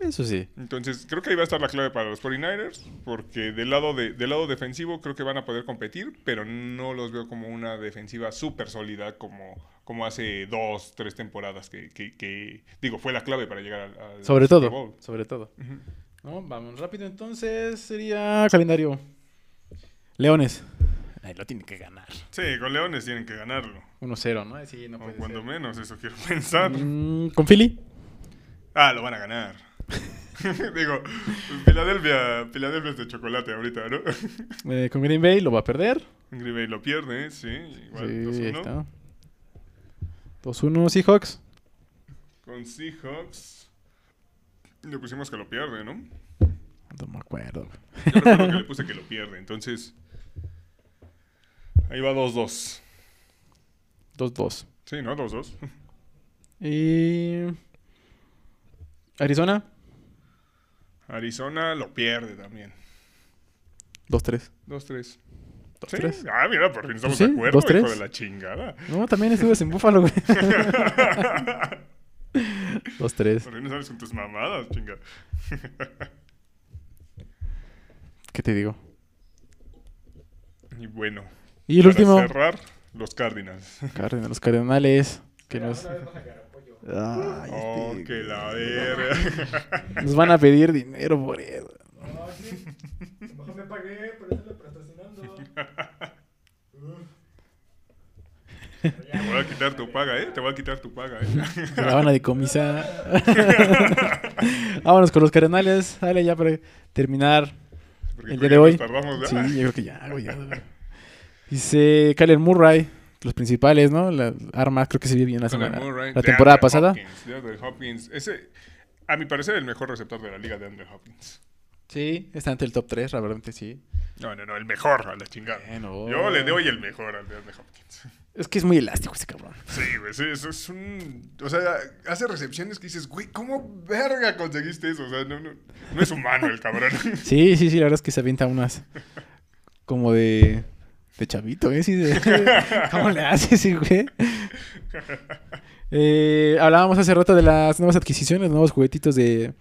Eso sí. Entonces, creo que ahí va a estar la clave para los 49ers, porque del lado, de, del lado defensivo creo que van a poder competir, pero no los veo como una defensiva súper sólida como, como hace dos, tres temporadas que, que- que, digo, fue la clave para llegar al, al Sobre Super todo. Bowl. Sobre todo. No, vamos rápido entonces. Sería calendario. Leones. Ay, lo tiene que ganar. Sí, con Leones tienen que ganarlo. 1-0, ¿no? Sí, no o puede cuando ser. menos, eso quiero pensar. Mm, ¿Con Philly? Ah, lo van a ganar. digo, Filadelfia, Filadelfia es de chocolate ahorita, ¿no? Eh, con Green Bay lo va a perder. Green Bay lo pierde, sí, igual Sí, ahí 2-1. está. 2-1 Seahawks. Con Seahawks. Le pusimos que lo pierde, ¿no? No me acuerdo. Yo recuerdo que le puse que lo pierde. Entonces, ahí va 2-2. 2-2. Sí, ¿no? 2-2. Y. Arizona, Arizona lo pierde también. 2-3. 2-3. ¿Sí? 2-3. Ah, mira, por fin estamos Sí, de acuerdo, 2-3. hijo de la chingada. No, también estuve en Búfalo, güey. 2-3. Por fin no sales con tus mamadas, chinga. ¿Qué te digo? Y bueno, Y el para último. cerrar, los Cardinals. Carden- los Cardenales. Que nos, Ay, Oh, este, que la verga. nos van a pedir dinero por eso. No, sí. Mejor me pagué, por eso le patrocinando. Te voy a quitar tu paga, ¿eh? Te voy a quitar tu paga, ¿eh? Se la van a decomisar. Vámonos con los Cardenales. Dale ya para terminar. Porque El día de hoy. tardamos, Sí, yo creo que ya, güey. Dice Kyler Murray, los principales, ¿no? Las armas, creo que se vio bien la semana. Murray, la temporada pasada. Hopkins, de Hopkins. Ese, a mi parecer, el mejor receptor de la liga de Andre Hopkins. Sí, está entre el top 3, realmente sí. No, no, no, el mejor, a la chingada. Yo le doy el mejor al de Andre Hopkins. Es que es muy elástico ese cabrón. Sí, güey, sí, eso es un... O sea, hace recepciones que dices, güey, ¿cómo verga conseguiste eso? O sea, no, no, no es humano el cabrón. Sí, sí, sí, la verdad es que se avienta unas como de de chavito, ¿eh? Sí, de- ¿Cómo le haces, güey? Eh, hablábamos hace rato de las nuevas adquisiciones, nuevos juguetitos de,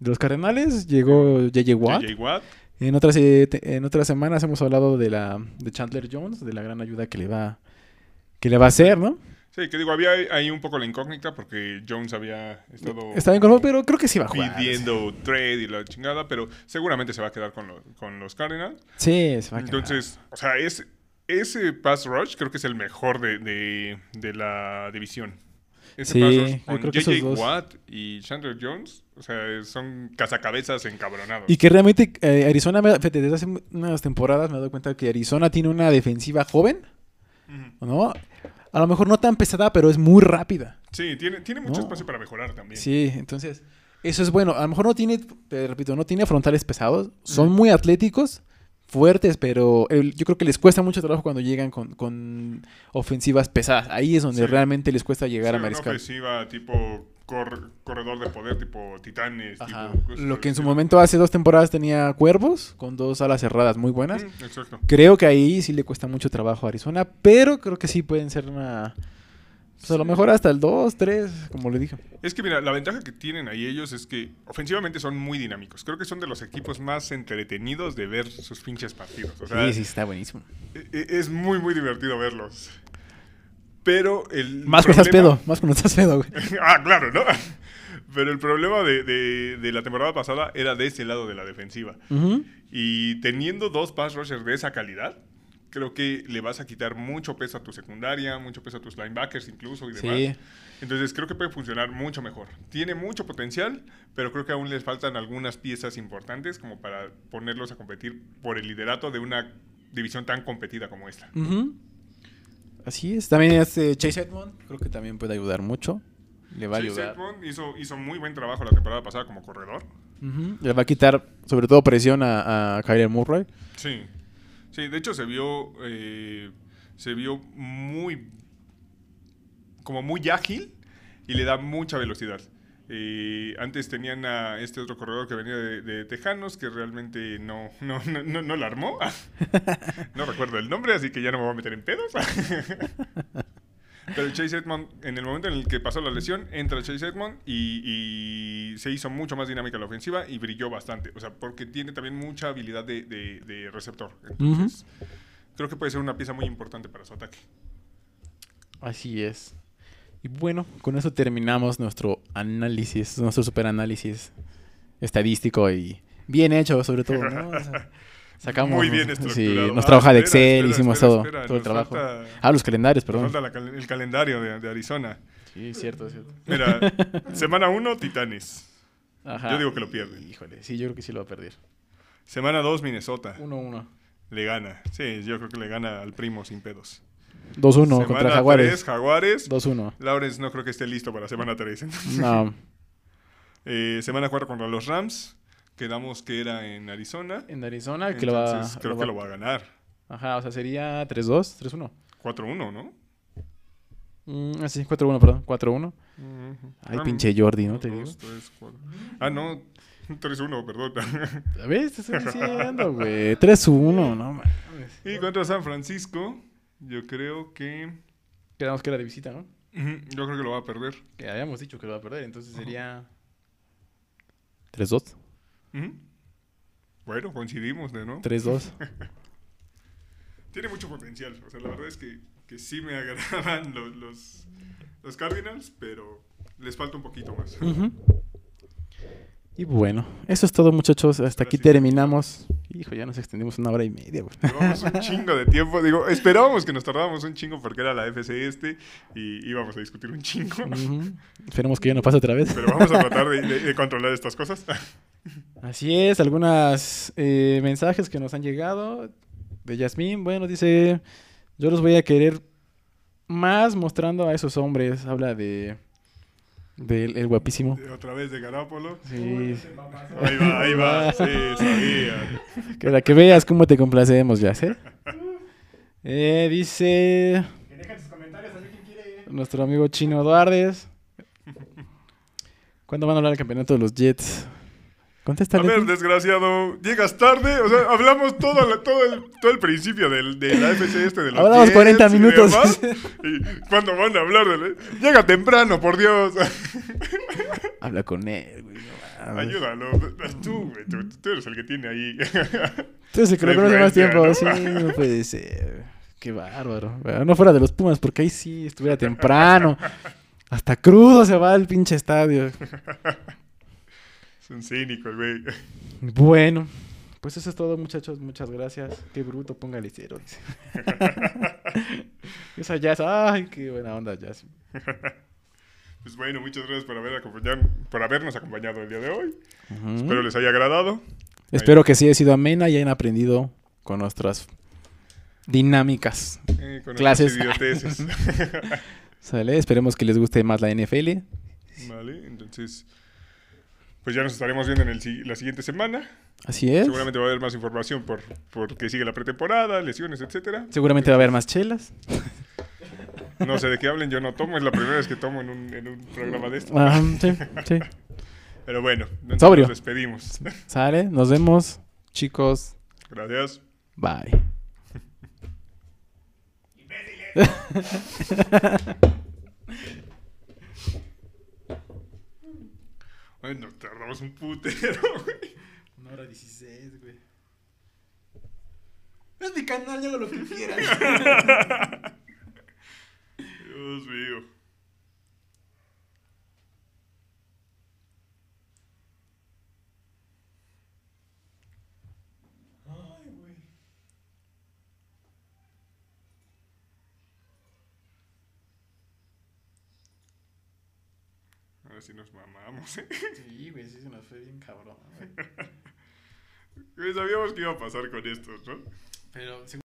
de los Cardenales. Llegó J.J. Watt. J.J. Watt. En otras, eh, te- en otras semanas hemos hablado de la de Chandler Jones, de la gran ayuda que le va que le va a hacer, ¿no? Sí, que digo, había ahí un poco la incógnita porque Jones había estado... Está bien con pero creo que sí va a jugar. pidiendo trade y la chingada, pero seguramente se va a quedar con, lo- con los Cardinals. Sí, se va a quedar. Entonces, o sea, es, ese pass rush creo que es el mejor de, de, de la división. Ese Sí, pass rush con J.J. Watt y Chandler Jones, o sea, son cazacabezas encabronados. Y que realmente eh, Arizona, me- desde hace unas temporadas me doy cuenta que Arizona tiene una defensiva joven. ¿no? A lo mejor no tan pesada, pero es muy rápida. Sí, tiene, tiene mucho No. espacio para mejorar también. Sí, entonces, eso es bueno. A lo mejor no tiene, te repito, no tiene frontales pesados. Son muy atléticos, fuertes, pero el- yo creo que les cuesta mucho trabajo cuando llegan con, con ofensivas pesadas. Ahí es donde Sí. realmente les cuesta llegar Sí, a una mariscal. ofensiva tipo cor- corredor de poder, tipo titanes. Tipo Lo que en su momento hace dos temporadas tenía cuervos con dos alas cerradas muy buenas. Mm, exacto. Creo que ahí sí le cuesta mucho trabajo a Arizona, pero creo que sí pueden ser una... Pues a lo mejor hasta el 2, 3, como le dije. Es que mira, la ventaja que tienen ahí ellos es que ofensivamente son muy dinámicos. Creo que son de los equipos más entretenidos de ver sus pinches partidos. O sea, sí, sí, está buenísimo. e- e- es muy, muy divertido verlos. Pero el. Más cuando estás problema- pedo, más cuando estás pedo, güey. ah, claro, ¿no? Pero el problema de, de- de la temporada pasada era de ese lado de la defensiva. Ujú. Y teniendo dos pass rushers de esa calidad, creo que le vas a quitar mucho peso a tu secundaria, mucho peso a tus linebackers incluso y demás. Sí. Entonces creo que puede funcionar mucho mejor. Tiene mucho potencial, pero creo que aún les faltan algunas piezas importantes como para ponerlos a competir por el liderato de una división tan competida como esta. Así es. También este Chase Edmond, creo que también puede ayudar mucho. Le va a Chase ayudar. Edmond hizo, hizo muy buen trabajo la temporada pasada como corredor. Le va a quitar, sobre todo, presión a, a Kyler Murray. Sí. Sí, de hecho se vio. eh, se vio muy. como muy ágil y le da mucha velocidad. Eh, antes tenían a este otro corredor que venía de, de Tejanos que realmente no, no, no, no, no la armó. no recuerdo el nombre, así que ya no me voy a meter en pedos. Pero Chase Edmond, en el momento en el que pasó la lesión, entra Chase Edmond y, y se hizo mucho más dinámica la ofensiva y brilló bastante. O sea, porque tiene también mucha habilidad de, de- de receptor. Entonces, creo que puede ser una pieza muy importante para su ataque. Así es. Y bueno, con eso terminamos nuestro análisis, nuestro super análisis estadístico y bien hecho, sobre todo, ¿no? O sea, sacamos Muy bien sí, estructurado. nuestra Ah, hoja de Excel, espera, hicimos espera, todo, espera, todo el trabajo. falta- Ah, los calendarios, Nos perdón. falta la cal- el calendario de, de Arizona. Sí, cierto, cierto. Mira, semana 1, Titanes. Ajá. Yo digo que lo pierde. Híjole, sí, yo creo que sí lo va a perder. Semana 2, Minnesota. 1-1. Le gana. Sí, yo creo que le gana al primo sin pedos. 2-1 contra Jaguares. 3, Jaguares. 2-1. Lawrence no creo que esté listo para semana 3. No. Eh, semana 4 contra los Rams. Quedamos que era en Arizona. En Arizona, que lo va, Entonces, creo lo que va- lo va a ganar. Ajá, o sea, sería 3-2, 3-1. 4-1, ¿no? Mm, ah, sí, 4-1, perdón, 4-1. Ay, Ah, pinche Jordi, ¿no? Te digo. tres. Ah, no. 3-1, perdón. A ver, te estoy diciendo, güey. 3-1, no mames. y contra San Francisco, yo creo que. Quedamos que era de visita, ¿no? Ujú, Yo creo que lo va a perder. Que habíamos dicho que lo va a perder, entonces sería. 3-2. Bueno, coincidimos de no. 3-2. Tiene mucho potencial. O sea, la verdad es que, que sí me agradan los, los, los Cardinals, pero les falta un poquito más. Y bueno, eso es todo, muchachos. Hasta aquí terminamos. Hijo, ya nos extendimos una hora y media, güey. Llevamos un chingo de tiempo. Digo, esperábamos que nos tardáramos un chingo porque era la FC este y íbamos a discutir un chingo. Esperemos que ya no pase otra vez. Pero vamos a tratar de, de- de controlar estas cosas. Así es, algunos mensajes que nos han llegado de Yasmín. Bueno, dice, yo los voy a querer más mostrando a esos hombres. Habla de del el guapísimo. Otra vez de Garápolo. Sí, Ahí va, ahí va. Sí, sabía. que la que veas cómo te complacemos, ya, ¿sí? Eh, dice Que dejen sus comentarios a ver quién quiere. nuestro amigo Chino Duardes. ¿Cuándo van a hablar del campeonato de los Jets? A Contéstale. ver, tú. desgraciado, llegas tarde. O sea, hablamos todo, la- todo, el, todo el principio del, de la FC este de los Hablamos Jets 40 y minutos. demás. Y cuando van a hablar de... Llega temprano, por Dios. Habla con él, güey. no. Ayúdalo. Tú, güey. Tú, tú eres el que tiene ahí. Tú eres el que lo conoce más tiempo. influencia, Sí, no puede ser. Qué bárbaro. Bueno, no fuera de los Pumas, porque ahí sí estuviera temprano. Hasta crudo se va al pinche estadio. Es un cínico, el güey. Bueno, pues eso es todo, muchachos. Muchas gracias. Qué bruto, póngale cero. dice. Esa Jazz, ay, qué buena onda, Jazz. Pues bueno, muchas gracias por, haber acompañado, por habernos acompañado el día de hoy. Ujú. Espero les haya agradado. Espero que sí haya sido amena y hayan aprendido con nuestras dinámicas. eh, con Clases. ¿Sale? Esperemos que les guste más la NFL. vale, entonces... Pues ya nos estaremos viendo en el la siguiente semana. Así es. Seguramente va a haber más información por porque sigue la pretemporada, lesiones, etcétera. Seguramente va a haber más chelas. No sé de qué hablen, yo no tomo, es la primera vez que tomo en un, en un programa de esto. Ah, sí, sí. Pero bueno, Sobrio. nos despedimos. Sale, nos vemos, chicos. Gracias. Bye. Bueno, tardamos un putero, güey. Una hora dieciséis, güey. Es mi canal, yo hago lo que quieras. Dios mío. Ahora sí nos mamamos, ¿eh? Sí, güey, sí se nos fue bien cabrón. Güey, Sabíamos que iba a pasar con esto, ¿no? Pero